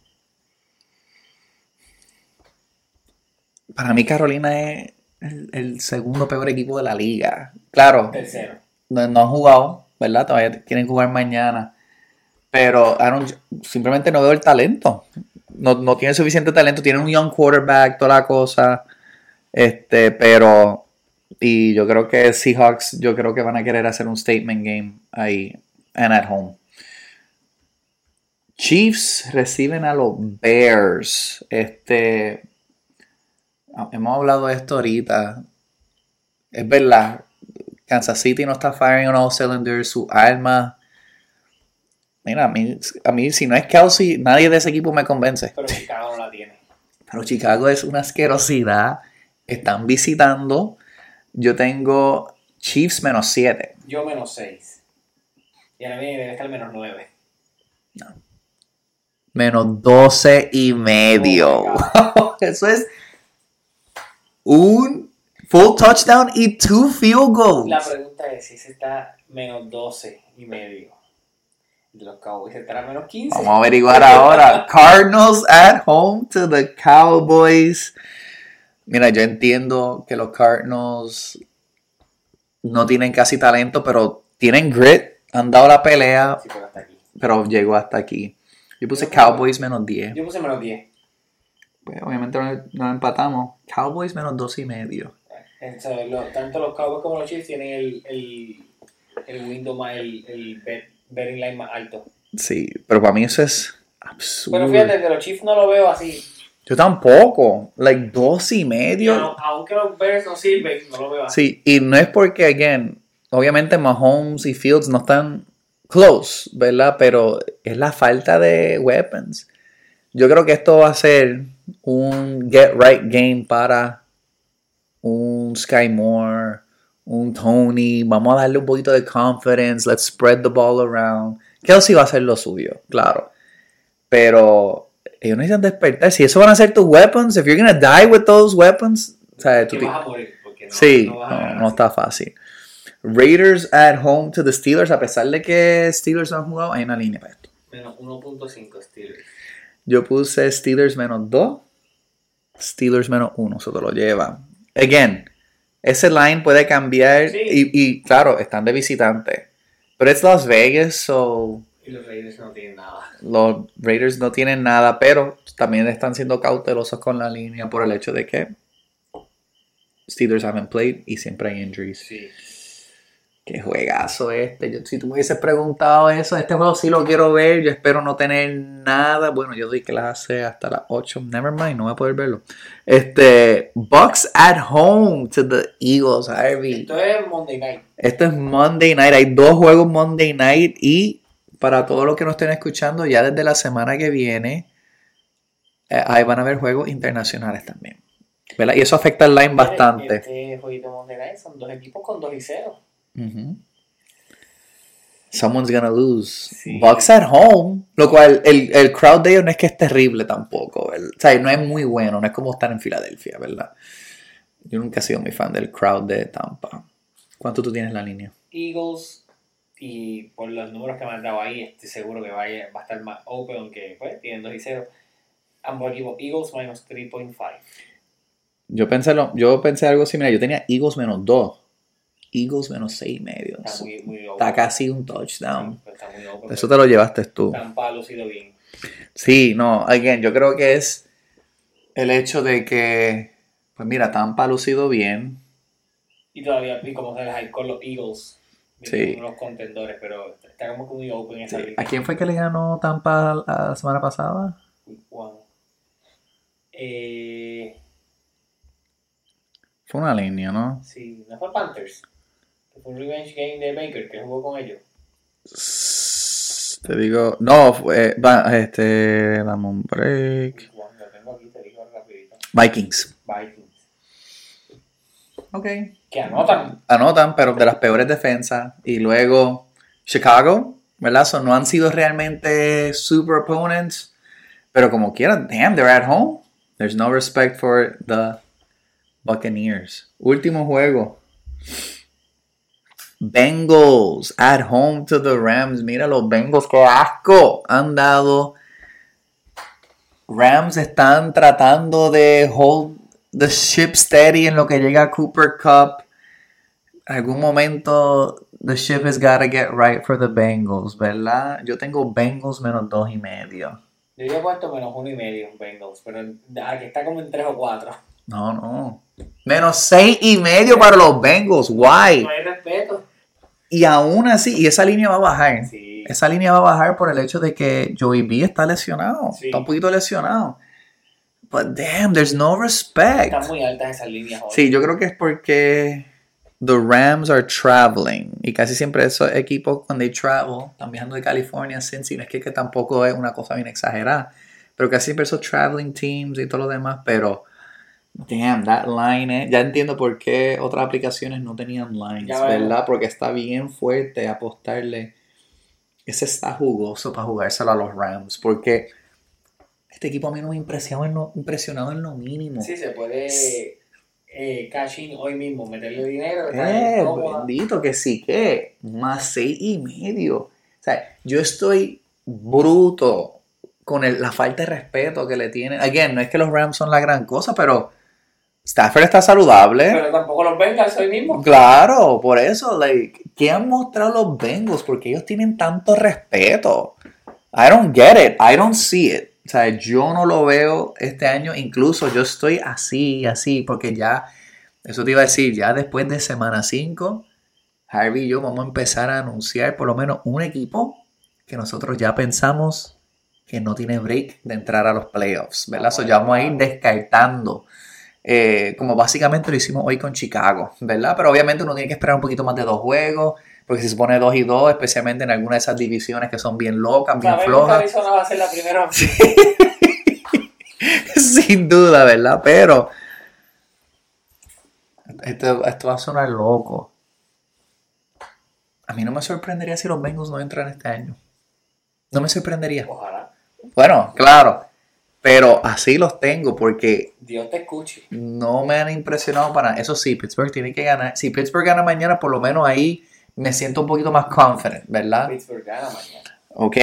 Para mí Carolina es el, el segundo peor equipo de la liga. Claro, tercero. no, no han jugado, ¿verdad? Todavía quieren jugar mañana. Pero simplemente no veo el talento. No, no tiene suficiente talento. Tiene un young quarterback, toda la cosa. Este, pero. Y yo creo que Seahawks, yo creo que van a querer hacer un statement game ahí. And at home. Chiefs reciben a los Bears. Este. Hemos hablado de esto ahorita. Es verdad. Kansas City no está firing on all cylinders. Su alma. Mira, a mí, a mí, si no es Kelsey, nadie de ese equipo me convence. Pero Chicago no la tiene. Pero Chicago es una asquerosidad. Están visitando. Yo tengo Chiefs menos 7. Yo menos 6. Y ahora viene debe estar menos 9. Menos 12 y medio. Oh *laughs* Eso es un full touchdown y two field goals. La pregunta es si ese está menos 12 y medio. De los Cowboys estará menos 15. Vamos a averiguar ahora. *laughs* Cardinals at home to the Cowboys. Mira, yo entiendo que los Cardinals no tienen casi talento, pero tienen grit. Han dado la pelea. Sí, pero hasta aquí. pero llegó hasta aquí. Yo puse Yo- Cowboys menos 10. Yo puse menos 10. Pues obviamente no, no empatamos. Cowboys menos 2 y medio. O sea, lo- tanto los Cowboys como los Chiefs tienen el, el, el window más, el, el bet- betting line más alto. Sí, pero para mí eso es absurdo. Pero fíjate, de los Chiefs no lo veo así. Yo tampoco. Like 2 y medio. No- aunque los Bears no sirven, no lo veo así. Sí, y no es porque, again, obviamente Mahomes y Fields no están close, ¿verdad? Pero es la falta de weapons. Yo creo que esto va a ser un get right game para un Sky Moore, un Tony. Vamos a darle un poquito de confidence. Let's spread the ball around. Kelsey va a hacer lo suyo, claro. Pero ellos necesitan despertar. Si eso van a ser tus weapons, if you're gonna die with those weapons, tú vas a morir. No, Sí, no no, no está fácil. Raiders at home to the Steelers, a pesar de que Steelers no han jugado, hay una línea para esto. Menos 1.5 Steelers. Yo puse Steelers menos 2, Steelers menos 1, eso te lo lleva. Again, ese line puede cambiar Sí. y, y, claro, están de visitante. Pero es Las Vegas, so Y los Raiders no tienen nada. los Raiders no tienen nada, pero también están siendo cautelosos con la línea por el hecho de que Steelers haven't played y siempre hay injuries. Sí. Qué juegazo este. Yo- si tú me hubieses preguntado eso, este juego sí lo quiero ver. Yo espero no tener nada. Bueno, yo doy clase hasta las 8. Never mind, no voy a poder verlo. Este, Bucks at home to the Eagles, Harvey. Esto es Monday Night. Esto es Monday Night. Hay dos juegos Monday Night. Y para todos los que nos estén escuchando, ya desde la semana que viene, eh, ahí van a haber juegos internacionales también. ¿Verdad? Y eso afecta el line bastante. Este jueguito Monday Night son dos equipos con 2 y 0. Ujú. Someone's gonna lose. Sí. Bucks at home. Lo cual, el, el crowd de ellos no es que es terrible tampoco. ¿verdad? O sea, no es muy bueno. No es como estar en Filadelfia, ¿verdad? Yo nunca he sido muy fan del crowd de Tampa. ¿Cuánto tú tienes en la línea? Eagles, y por los números que me han dado ahí, estoy seguro que vaya, va a estar más open, aunque pues, tienen 2 y 0. Ambos equipos, Eagles menos 3.5. Yo pensé, lo- yo pensé algo similar. Yo tenía Eagles menos 2. Eagles menos 6 y medio. Está muy, muy. Está casi un touchdown. Sí, está muy. Eso te lo llevaste tú. Tampa ha lucido bien. Sí, no, again, yo creo que es el hecho de que, pues mira, Tampa ha lucido bien. Y todavía, y como se con los Eagles, Sí. unos contendores, pero está como que muy open esa liga. ¿A quién fue que le ganó Tampa la semana pasada? Wow. Eh, Fue una línea, ¿no? sí, no fue Panthers. Un revenge game de Baker que jugó con ellos. Te digo, no, fue, va, este, dame un break. Wow, lo tengo aquí, te digo rapidito. Vikings. Vikings. Ok. Que anotan. Anotan, pero de las peores defensas. Y luego Chicago, ¿verdad? So, no han sido realmente super opponents. Pero como quieran, damn, they're at home. There's no respect for the Buccaneers. Último juego. Bengals at home to the Rams. Mira los Bengals, qué asco han dado. Rams están tratando de hold the ship steady en lo que llega a Cooper Cup. Algún momento the ship has got to get right for the Bengals, ¿verdad? Yo tengo Bengals menos dos y medio. Yo había puesto menos uno y medio Bengals, pero aquí está como en 3 o 4. No, no. Menos seis y medio para los Bengals. Why? No hay respeto. Y aún así, y esa línea va a bajar. Sí. Esa línea va a bajar por el hecho de que Joey B está lesionado. Sí. Está un poquito lesionado. But damn, there's no respect. Están muy altas esas líneas hoy. Sí, yo creo que es porque the Rams are traveling. Y casi siempre esos equipos, cuando they travel, están viajando de California. No es que, que tampoco es una cosa bien exagerada. Pero casi siempre esos traveling teams y todo lo demás. Pero, damn, that line, eh, ya entiendo por qué otras aplicaciones no tenían lines, Ya. ¿verdad? Porque está bien fuerte apostarle. Ese está jugoso para jugárselo a los Rams. Porque este equipo a mí no me impresionó en lo, impresionado en lo mínimo. Sí, se puede eh, cash in hoy mismo, meterle dinero. Eh, bendito que sí que más seis y medio. O sea, yo estoy bruto con el- la falta de respeto que le tienen. Again, no es que los Rams son la gran cosa, pero Stafford está saludable. Pero tampoco los Bengals hoy mismo. Claro, por eso, like, ¿qué han mostrado los Bengals? Porque ellos tienen tanto respeto. I don't get it, I don't see it. O sea, yo no lo veo este año, incluso yo estoy así, así, porque ya, eso te iba a decir, ya después de semana 5, Harvey y yo vamos a empezar a anunciar por lo menos un equipo que nosotros ya pensamos que no tiene break de entrar a los playoffs, ¿verdad? So ya vamos a ir descartando, eh, como básicamente lo hicimos hoy con Chicago, ¿verdad? Pero obviamente uno tiene que esperar un poquito más de dos juegos, porque si se pone dos y dos, especialmente en alguna de esas divisiones que son bien locas, bien flojas. Arizona va a ser la primera. *laughs* Sin duda, ¿verdad? Pero esto, esto va a sonar loco. A mí no me sorprendería si los Bengals no entran este año. No me sorprendería. Ojalá. Bueno, claro. Pero así los tengo porque Dios te escuche. no me han impresionado para Eso sí, Pittsburgh tiene que ganar. Si Pittsburgh gana mañana, por lo menos ahí me siento un poquito más confident, ¿verdad? Pittsburgh gana mañana. Ok.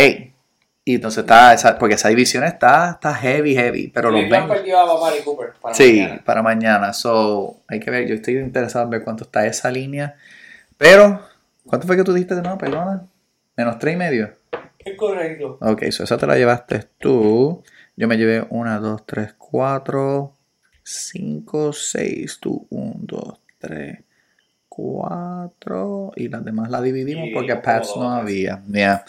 Y entonces está, esa- porque esa división está, está heavy, heavy. Pero los Cleveland Bengals... perdió a Mari Cooper para Sí, mañana. para mañana. So, hay que ver. Yo estoy interesado en ver cuánto está esa línea. Pero, ¿cuánto fue que tú diste de nuevo, perdona? Menos tres y medio. Es correcto. Ok, so esa te la llevaste tú. Yo me llevé una, dos, tres, cuatro, cinco, seis. Tú, un, dos, tres, cuatro. Y las demás la dividimos Y porque Pats no había. Yeah.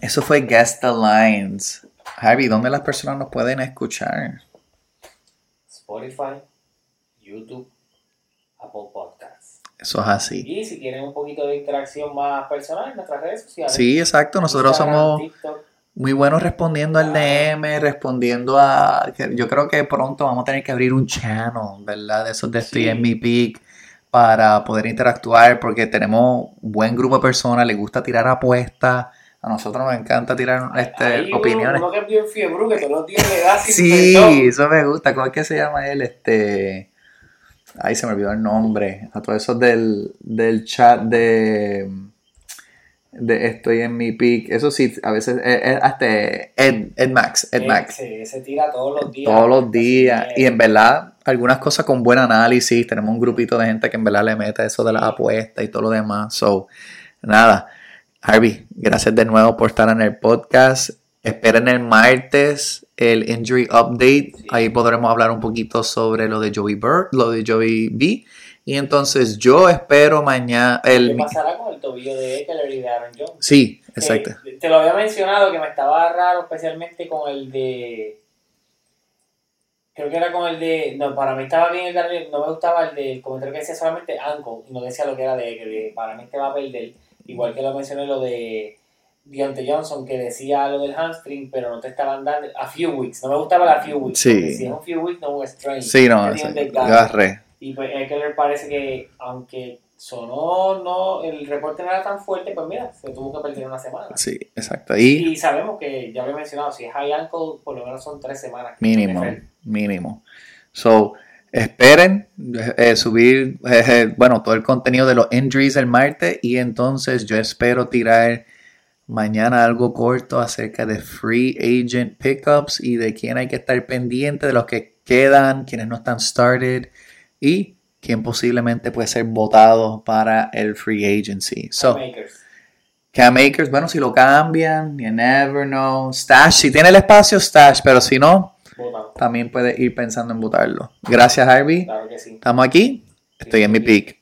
Eso fue Guest the Lines. Harvey, ¿dónde las personas nos pueden escuchar? Spotify, YouTube, Apple Podcasts. Eso es así. Y si quieren un poquito de interacción más personal en nuestras redes sociales. Sí, exacto. Nosotros Instagram, somos TikTok. Muy buenos respondiendo al DM, respondiendo a... Yo creo que pronto vamos a tener que abrir un channel, ¿verdad? De esos de Estoy Sí. en mi peak para poder interactuar porque tenemos un buen grupo de personas, les gusta tirar apuestas. A nosotros nos encanta tirar este, Hay opiniones. Uno que es bien fiebre, que todos los días le da Sí, eso me gusta. ¿Cómo es que se llama él? Este... Ay, se me olvidó el nombre. A todos esos del, del chat de... De estoy en mi peak. Eso sí, a veces... eh, eh, hasta Ed, Ed Max. Ed Max. Se, se tira todos los días. Todos los días. Y en verdad, algunas cosas con buen análisis. Tenemos un grupito de gente que en verdad le mete eso de las apuestas y todo lo demás. So, nada. Harvey, gracias de nuevo por estar en el podcast. Esperen el martes el injury update. Ahí podremos hablar un poquito sobre lo de Joey Bird, lo de Joey B. Y entonces yo espero mañana ¿Qué el pasará con el tobillo de Eckler y de Aaron Jones? Sí, exacto. te lo había mencionado que me estaba raro, especialmente con el de. Creo que era con el de. No, para mí estaba bien el de. No me gustaba el del comentario que decía solamente ankle y no decía lo que era de Eckler. Para mí este va a perder. Igual que lo mencioné lo de Deontay Johnson que decía lo del hamstring, pero no te estaban dando. A few weeks. No me gustaba la few weeks. Sí. Si es un few weeks, no es un strain. Sí, no, sí. Y pues Eckler parece que, aunque sonó, no, el reporte no era tan fuerte, pues mira, se tuvo que perder una semana. Sí, exacto. Y Y sabemos que, ya lo he mencionado, si es high ankle, por lo menos son tres semanas. Mínimo, mínimo. So, esperen eh, subir, eh, eh, bueno, todo el contenido de los injuries el martes y entonces yo espero tirar mañana algo corto acerca de free agent pickups y de quién hay que estar pendiente, de los que quedan, quienes no están started y quién posiblemente puede ser votado para el free agency. So, Makers. Cam Akers, bueno, si lo cambian, you never know. Stash, si tiene el espacio, Stash, pero si no, Votado. también puede ir pensando en votarlo. Gracias, Harvey. Claro que sí. Estamos aquí. Estoy en mi peak.